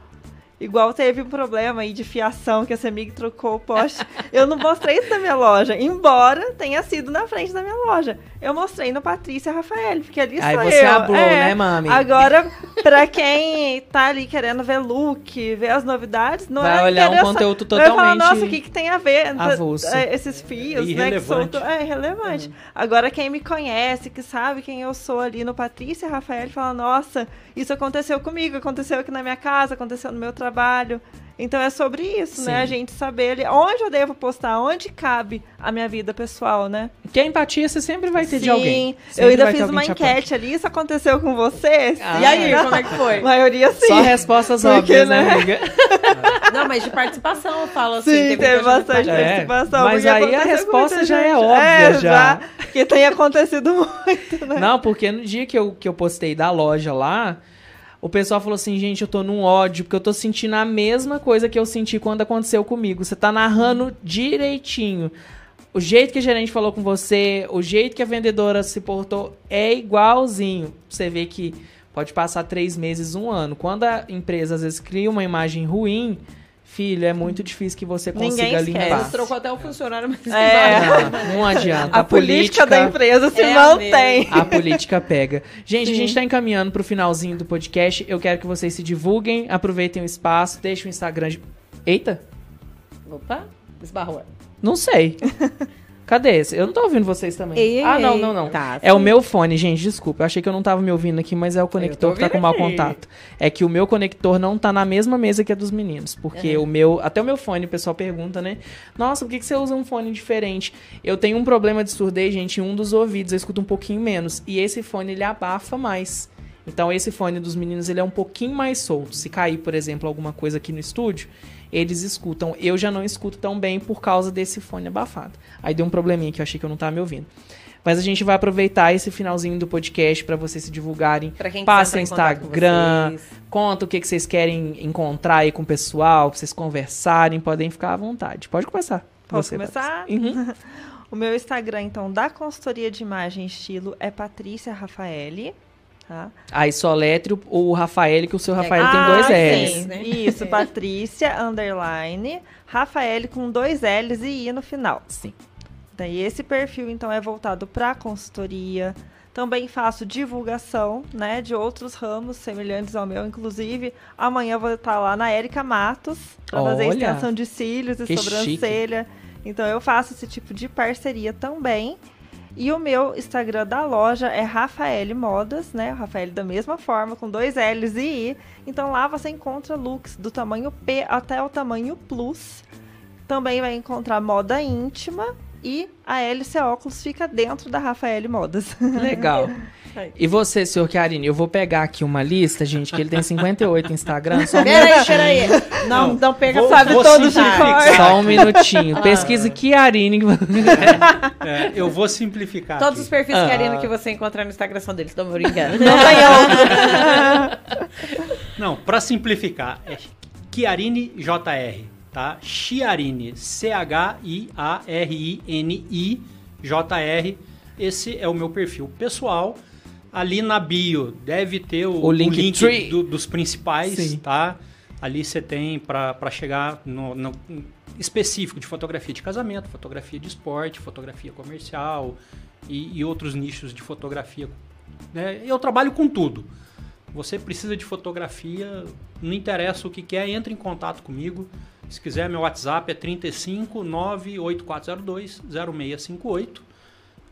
Igual teve um problema aí de fiação que a Semig trocou o poste. Eu não mostrei isso na minha loja, embora tenha sido na frente da minha loja. Eu mostrei no Patrícia Rafael, porque ali Aí sou você eu. É. né, mami? Agora, pra quem tá ali querendo ver look, ver as novidades, não Vai é olhar um interessante. conteúdo Vai falar, totalmente nossa, o que, que tem a ver? avulso. É, Esses fios, né, que soltam. É irrelevante. Agora, quem me conhece, que sabe quem eu sou ali no Patrícia Rafael, fala, nossa, isso aconteceu comigo, aconteceu aqui na minha casa, aconteceu no meu trabalho. Então é sobre isso, né? Sim. A gente saber ali onde eu devo postar, onde cabe a minha vida pessoal, né? Que a empatia você sempre vai ter de alguém. eu Sempre ainda fiz uma enquete ali, isso aconteceu com você? Ah, E aí, Não. como é que foi? A maioria sim. Só respostas Porque, óbvias, né, né? amiga? Não, mas de participação eu falo assim. Sim, teve bastante É, participação. mas aí a resposta já é gente. óbvia, É, já. Que tem acontecido muito, né? Não, porque no dia que eu, que eu postei da loja lá, o pessoal falou assim, gente, eu tô num ódio, porque eu tô sentindo a mesma coisa que eu senti quando aconteceu comigo. Você tá narrando direitinho. O jeito que a gerente falou com você, o jeito que a vendedora se portou é igualzinho. Você vê que pode passar três meses, um ano. Quando a empresa às vezes cria uma imagem ruim, filho, é muito difícil que você Ninguém consiga esquece. limpar. Você trocou até o funcionário, mas É. Não, não adianta. A, política, da empresa se é a mantém. A política pega. Gente, a Sim. gente tá encaminhando pro finalzinho do podcast. Eu quero que vocês se divulguem, aproveitem o espaço, deixem o Instagram. De... Eita, Opa, esbarrou. não sei. Cadê esse? Eu não tô ouvindo vocês também. Ei, ah, não, não, não. tá, é o meu fone, gente, desculpa. Eu achei que eu não tava me ouvindo aqui, mas é o conector que tá com mau aqui. contato. É que o meu conector não tá na mesma mesa que a dos meninos. Porque Uhum. o meu. Até o meu fone, o pessoal pergunta, né? Nossa, por que, que você usa um fone diferente? Eu tenho um problema de surdez, gente, em um dos ouvidos. Eu escuto um pouquinho menos. E esse fone, ele abafa mais. Então, esse fone dos meninos, ele é um pouquinho mais solto. Se cair, por exemplo, alguma coisa aqui no estúdio, eles escutam. Eu já não escuto tão bem por causa desse fone abafado. Aí deu um probleminha que eu achei que eu não tava me ouvindo. Mas a gente vai aproveitar esse finalzinho do podcast para vocês se divulgarem. Pra quem Passa Instagram, conta o que, que vocês querem encontrar aí com o pessoal, pra vocês conversarem, podem ficar à vontade. Pode começar. Posso Você, começar? Uhum. O meu Instagram, então, da consultoria de imagem e estilo é Patrícia Rafaeli. Tá? Aí só letre o, Rafael, que o seu Rafael tem Ah, dois sim. L's. né? Isso, Patrícia, underline, Rafael com dois L's e I no final. Sim. Daí esse perfil, então, é voltado para consultoria. Também faço divulgação, né, de outros ramos semelhantes ao meu. Inclusive, amanhã vou estar lá na Érica Matos para fazer extensão de cílios e sobrancelha. Então, eu faço esse tipo de parceria também. E o meu Instagram da loja é Rafael Modas, né? Rafael da mesma forma, com dois L's e I. Então lá você encontra looks do tamanho P até o tamanho Plus. Também vai encontrar moda íntima e a LC Óculos fica dentro da Rafael Modas. Legal. E você, senhor Chiarini, eu vou pegar aqui uma lista, gente, que ele tem 58 Instagram. Só um Peraí, peraí. Não, não pega vou- sabe vou todos de cor. Só um minutinho. Pesquise Chiarini. É, eu vou simplificar. Todos aqui. os perfis Ah. Que você encontrar no Instagram são deles, tô brincando. Não tem outro. Não, para simplificar, é Chiarine JR, tá? Chiarine, C-H-I-A-R-I-N-I JR. Esse é o meu perfil pessoal. Ali na bio deve ter o, O link tree. do- dos principais, Sim. tá? Ali você tem para chegar no, no- específico de fotografia de casamento, fotografia de esporte, fotografia comercial e, e outros nichos de fotografia. né? Eu trabalho com tudo. Você precisa de fotografia, não interessa o que, que é, entre em contato comigo. Se quiser, meu WhatsApp é 35 98402 0658.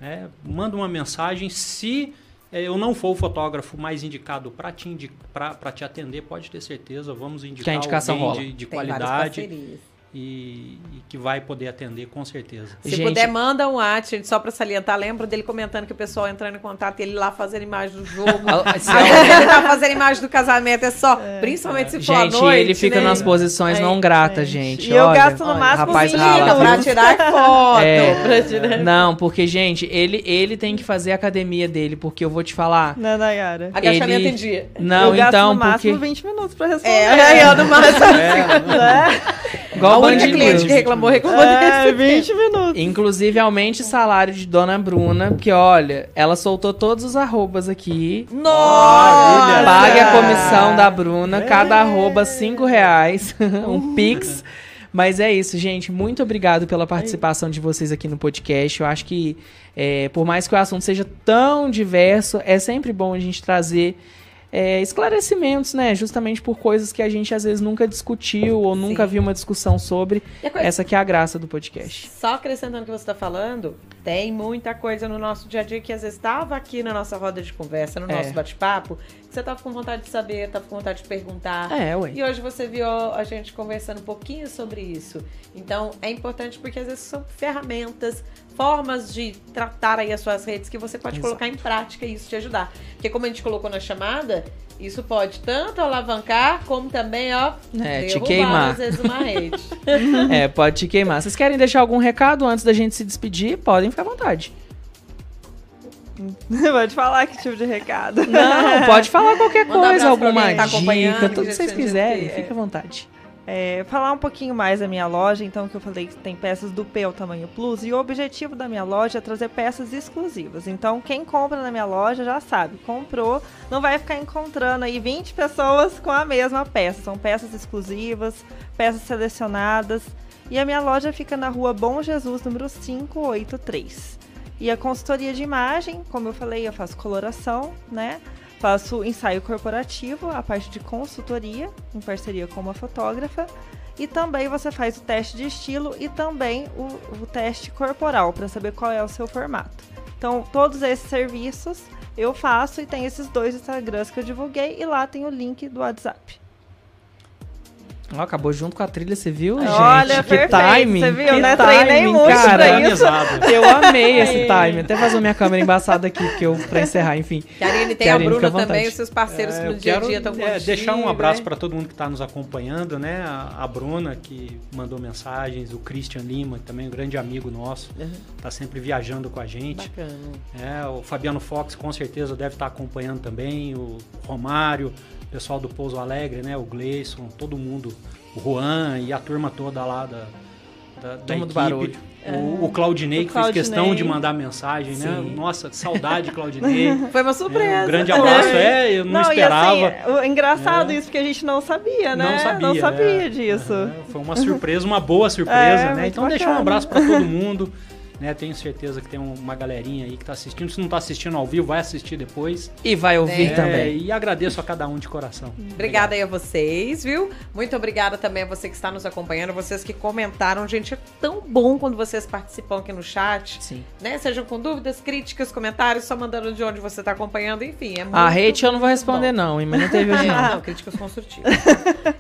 É, manda uma mensagem. Se é, eu não for o fotógrafo mais indicado para te, indi pra- pra te atender, pode ter certeza, vamos indicar Que a indicação alguém rola. de, de qualidade parcerias. E, e que vai poder atender com certeza. Se Gente- puder, manda um WhatsApp, gente, só pra salientar. Lembro dele comentando que o pessoal entrando em contato, ele lá fazendo imagem do jogo. Vezes ele tá fazendo imagem do casamento, é só, principalmente se for à Gente, noite, ele fica né? nas posições Aí, não gratas, gente. E eu olha. gasto no olha, máximo rapaz 20 rala, minutos. pra tirar foto, É. pra tirar... Não, porque, gente, ele, ele tem que fazer a academia dele, porque eu vou te falar. Né, Nayara? Agachamento Ele- em dia. Não, eu gasto então, no máximo porque. 20 minutos pra responder. É, eu no máximo. Igual a o única Band cliente News. que reclamou, reclamou É, desse. 20 minutos. Inclusive, aumente o salário de Dona Bruna, porque, olha, ela soltou todos os arrobas aqui. Nossa! Pague a comissão da Bruna, cada arroba cinco reais, um pix. Mas é isso, gente. Muito obrigado pela participação de vocês aqui no podcast. Eu acho que, é, por mais que o assunto seja tão diverso, é sempre bom a gente trazer é, esclarecimentos, né? Justamente por coisas que a gente às vezes nunca discutiu ou nunca Sim. viu uma discussão sobre. Coisa- Essa que é a graça do podcast. Só acrescentando o que você está falando, tem muita coisa no nosso dia a dia que às vezes estava aqui na nossa roda de conversa, no É. nosso bate-papo, que você estava com vontade de saber, estava com vontade de perguntar. É, ué. E hoje você viu a gente conversando um pouquinho sobre isso. Então é importante porque às vezes são ferramentas, formas de tratar aí as suas redes que você pode Exato. colocar em prática e isso te ajudar. Porque como a gente colocou na chamada, isso pode tanto alavancar como também, ó, É, te derrubar queimar. às vezes uma rede. É, pode te queimar. Vocês querem deixar algum recado antes da gente se despedir? Podem ficar à vontade. Pode falar que tipo de recado. Não, pode falar qualquer Manda um coisa, pra alguma tá dica, tudo que vocês quiserem, que- fica à vontade. É, falar um pouquinho mais da minha loja, então, que eu falei que tem peças do P ao tamanho Plus, e o objetivo da minha loja é trazer peças exclusivas. Então, quem compra na minha loja já sabe, comprou, não vai ficar encontrando aí 20 pessoas com a mesma peça. São peças exclusivas, peças selecionadas. E a minha loja fica na rua Bom Jesus, número 583. E a consultoria de imagem, como eu falei, eu faço coloração, né? Faço ensaio corporativo, a parte de consultoria, em parceria com uma fotógrafa. E também você faz o teste de estilo e também o, o teste corporal, para saber qual é o seu formato. Então, todos esses serviços eu faço e tem esses dois Instagrams que eu divulguei e lá tem o link do WhatsApp. Ó, acabou junto com a trilha, você viu, gente? Olha, que perfeito, timing, você viu, que né? Treinei timing, muito cara. pra isso. Eu amei esse time. Até fazer minha câmera embaçada aqui, porque eu, pra encerrar, enfim. Karine tem Karine, a Bruna também, os seus parceiros que É, no dia a dia estão é, contigo. deixar um abraço né? para todo mundo que está nos acompanhando, né? A, a Bruna, que mandou mensagens, o Christian Lima, também um grande amigo nosso, Uhum. está sempre viajando com a gente. Bacana. É, o Fabiano Fox com certeza deve estar acompanhando também, o Romário, pessoal do Pouso Alegre, né? O Gleison, todo mundo, o Juan e a turma toda lá da, da, da Turma do equipe. barulho. O, o Claudinei, O que fez questão Claudinei. de mandar mensagem, né? Sim. Nossa, que saudade, Claudinei. Foi uma É, surpresa. um grande abraço, é, eu não, esperava. e assim, engraçado É. isso, porque a gente não sabia, né? Não sabia. Não sabia é. disso. É, foi uma surpresa, uma boa surpresa, É, né? Então deixar um bacana. abraço para todo mundo. Né, tenho certeza que tem uma galerinha aí que tá assistindo. Se não tá assistindo ao vivo, vai assistir depois. E vai ouvir É, também. E agradeço a cada um de coração. Obrigada aí a vocês, viu? Muito obrigada também a você que está nos acompanhando, vocês que comentaram. Gente, é tão bom quando vocês participam aqui no chat, Sim. né? Sejam com dúvidas, críticas, comentários, só mandando de onde você está acompanhando, enfim. É muito A hate eu não vou responder, bom. não, hein? Mas não teve hoje, não. não, críticas construtivas.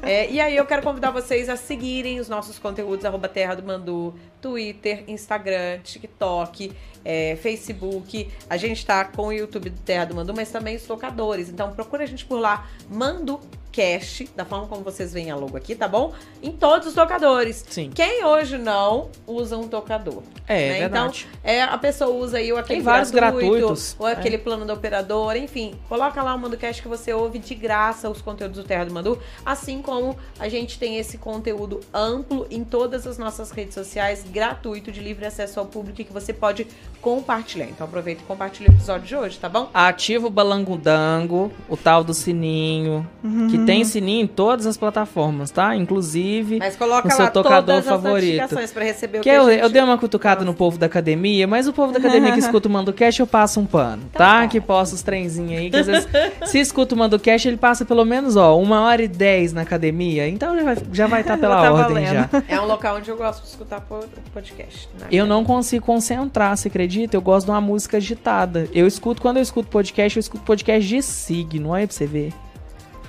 É, e aí eu quero convidar vocês a seguirem os nossos conteúdos, arroba Terra do Mandu, Twitter, Instagram, TikTok, é, Facebook. A gente tá com o YouTube do Terra do Mandu, mas também os tocadores. Então procura a gente por lá, Mando Cash, da forma como vocês veem a logo aqui, tá bom? Em todos os tocadores. Sim. Quem hoje não usa um tocador? É, né? verdade. É, a pessoa usa aí o aquele Tem vários gratuito, gratuitos. ou aquele plano da operadora, enfim. Coloca lá o ManduCast que você ouve de graça os conteúdos do Terra do Mandu, assim como a gente tem esse conteúdo amplo em todas as nossas redes sociais, gratuito, de livre acesso ao público e que você pode compartilhar. Então aproveita e compartilha o episódio de hoje, tá bom? Ativa o balangudango, o tal do sininho, que tem sininho em todas as plataformas, tá? Inclusive, Mas coloca o seu lá tocador favorito. para receber o que que eu, gente... eu dei uma cutucada no povo da academia, mas o povo da academia que escuta o MandoCast, eu passo um pano, tá? bom. Que posta os trenzinhos aí, que às vezes, se escuta o MandoCast, ele passa pelo menos, ó, uma hora e dez na academia, então já vai estar já vai tá pela Tá ordem valendo. já. É um local onde eu gosto de escutar po- podcast. né? Eu não consigo concentrar, você acredita? Eu gosto de uma música agitada. Eu escuto, quando eu escuto podcast, eu escuto podcast de signo, olha pra você ver.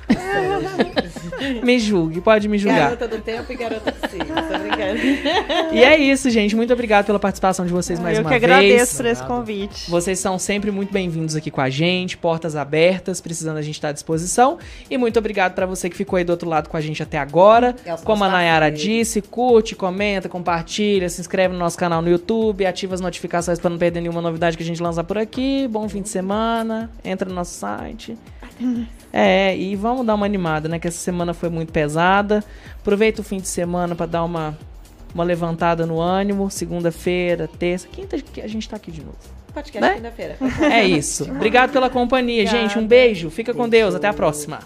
me julgue, pode me julgar. Garota do tempo e garota do tô brincando. E é isso, gente. Muito obrigado pela participação de vocês mais eu uma que vez. agradeço por esse convite. Vocês são sempre muito bem-vindos aqui com a gente, portas abertas, precisando a gente estar à disposição. E muito obrigado pra você que ficou aí do outro lado com a gente até agora. É Como a Nayara disse, curte, comenta, compartilha, se inscreve no nosso canal no YouTube, ativa as notificações pra não perder nenhuma novidade que a gente lançar por aqui. Bom fim de semana, entra no nosso site. É, e vamos dar uma animada, né? Que essa semana foi muito pesada. Aproveita o fim de semana pra dar uma, uma levantada no ânimo. Segunda-feira, terça, quinta, a gente tá aqui de novo. Podcast Né? quinta-feira. É isso. Obrigado pela companhia, gente. Um beijo. Fica com Deus. Até a próxima.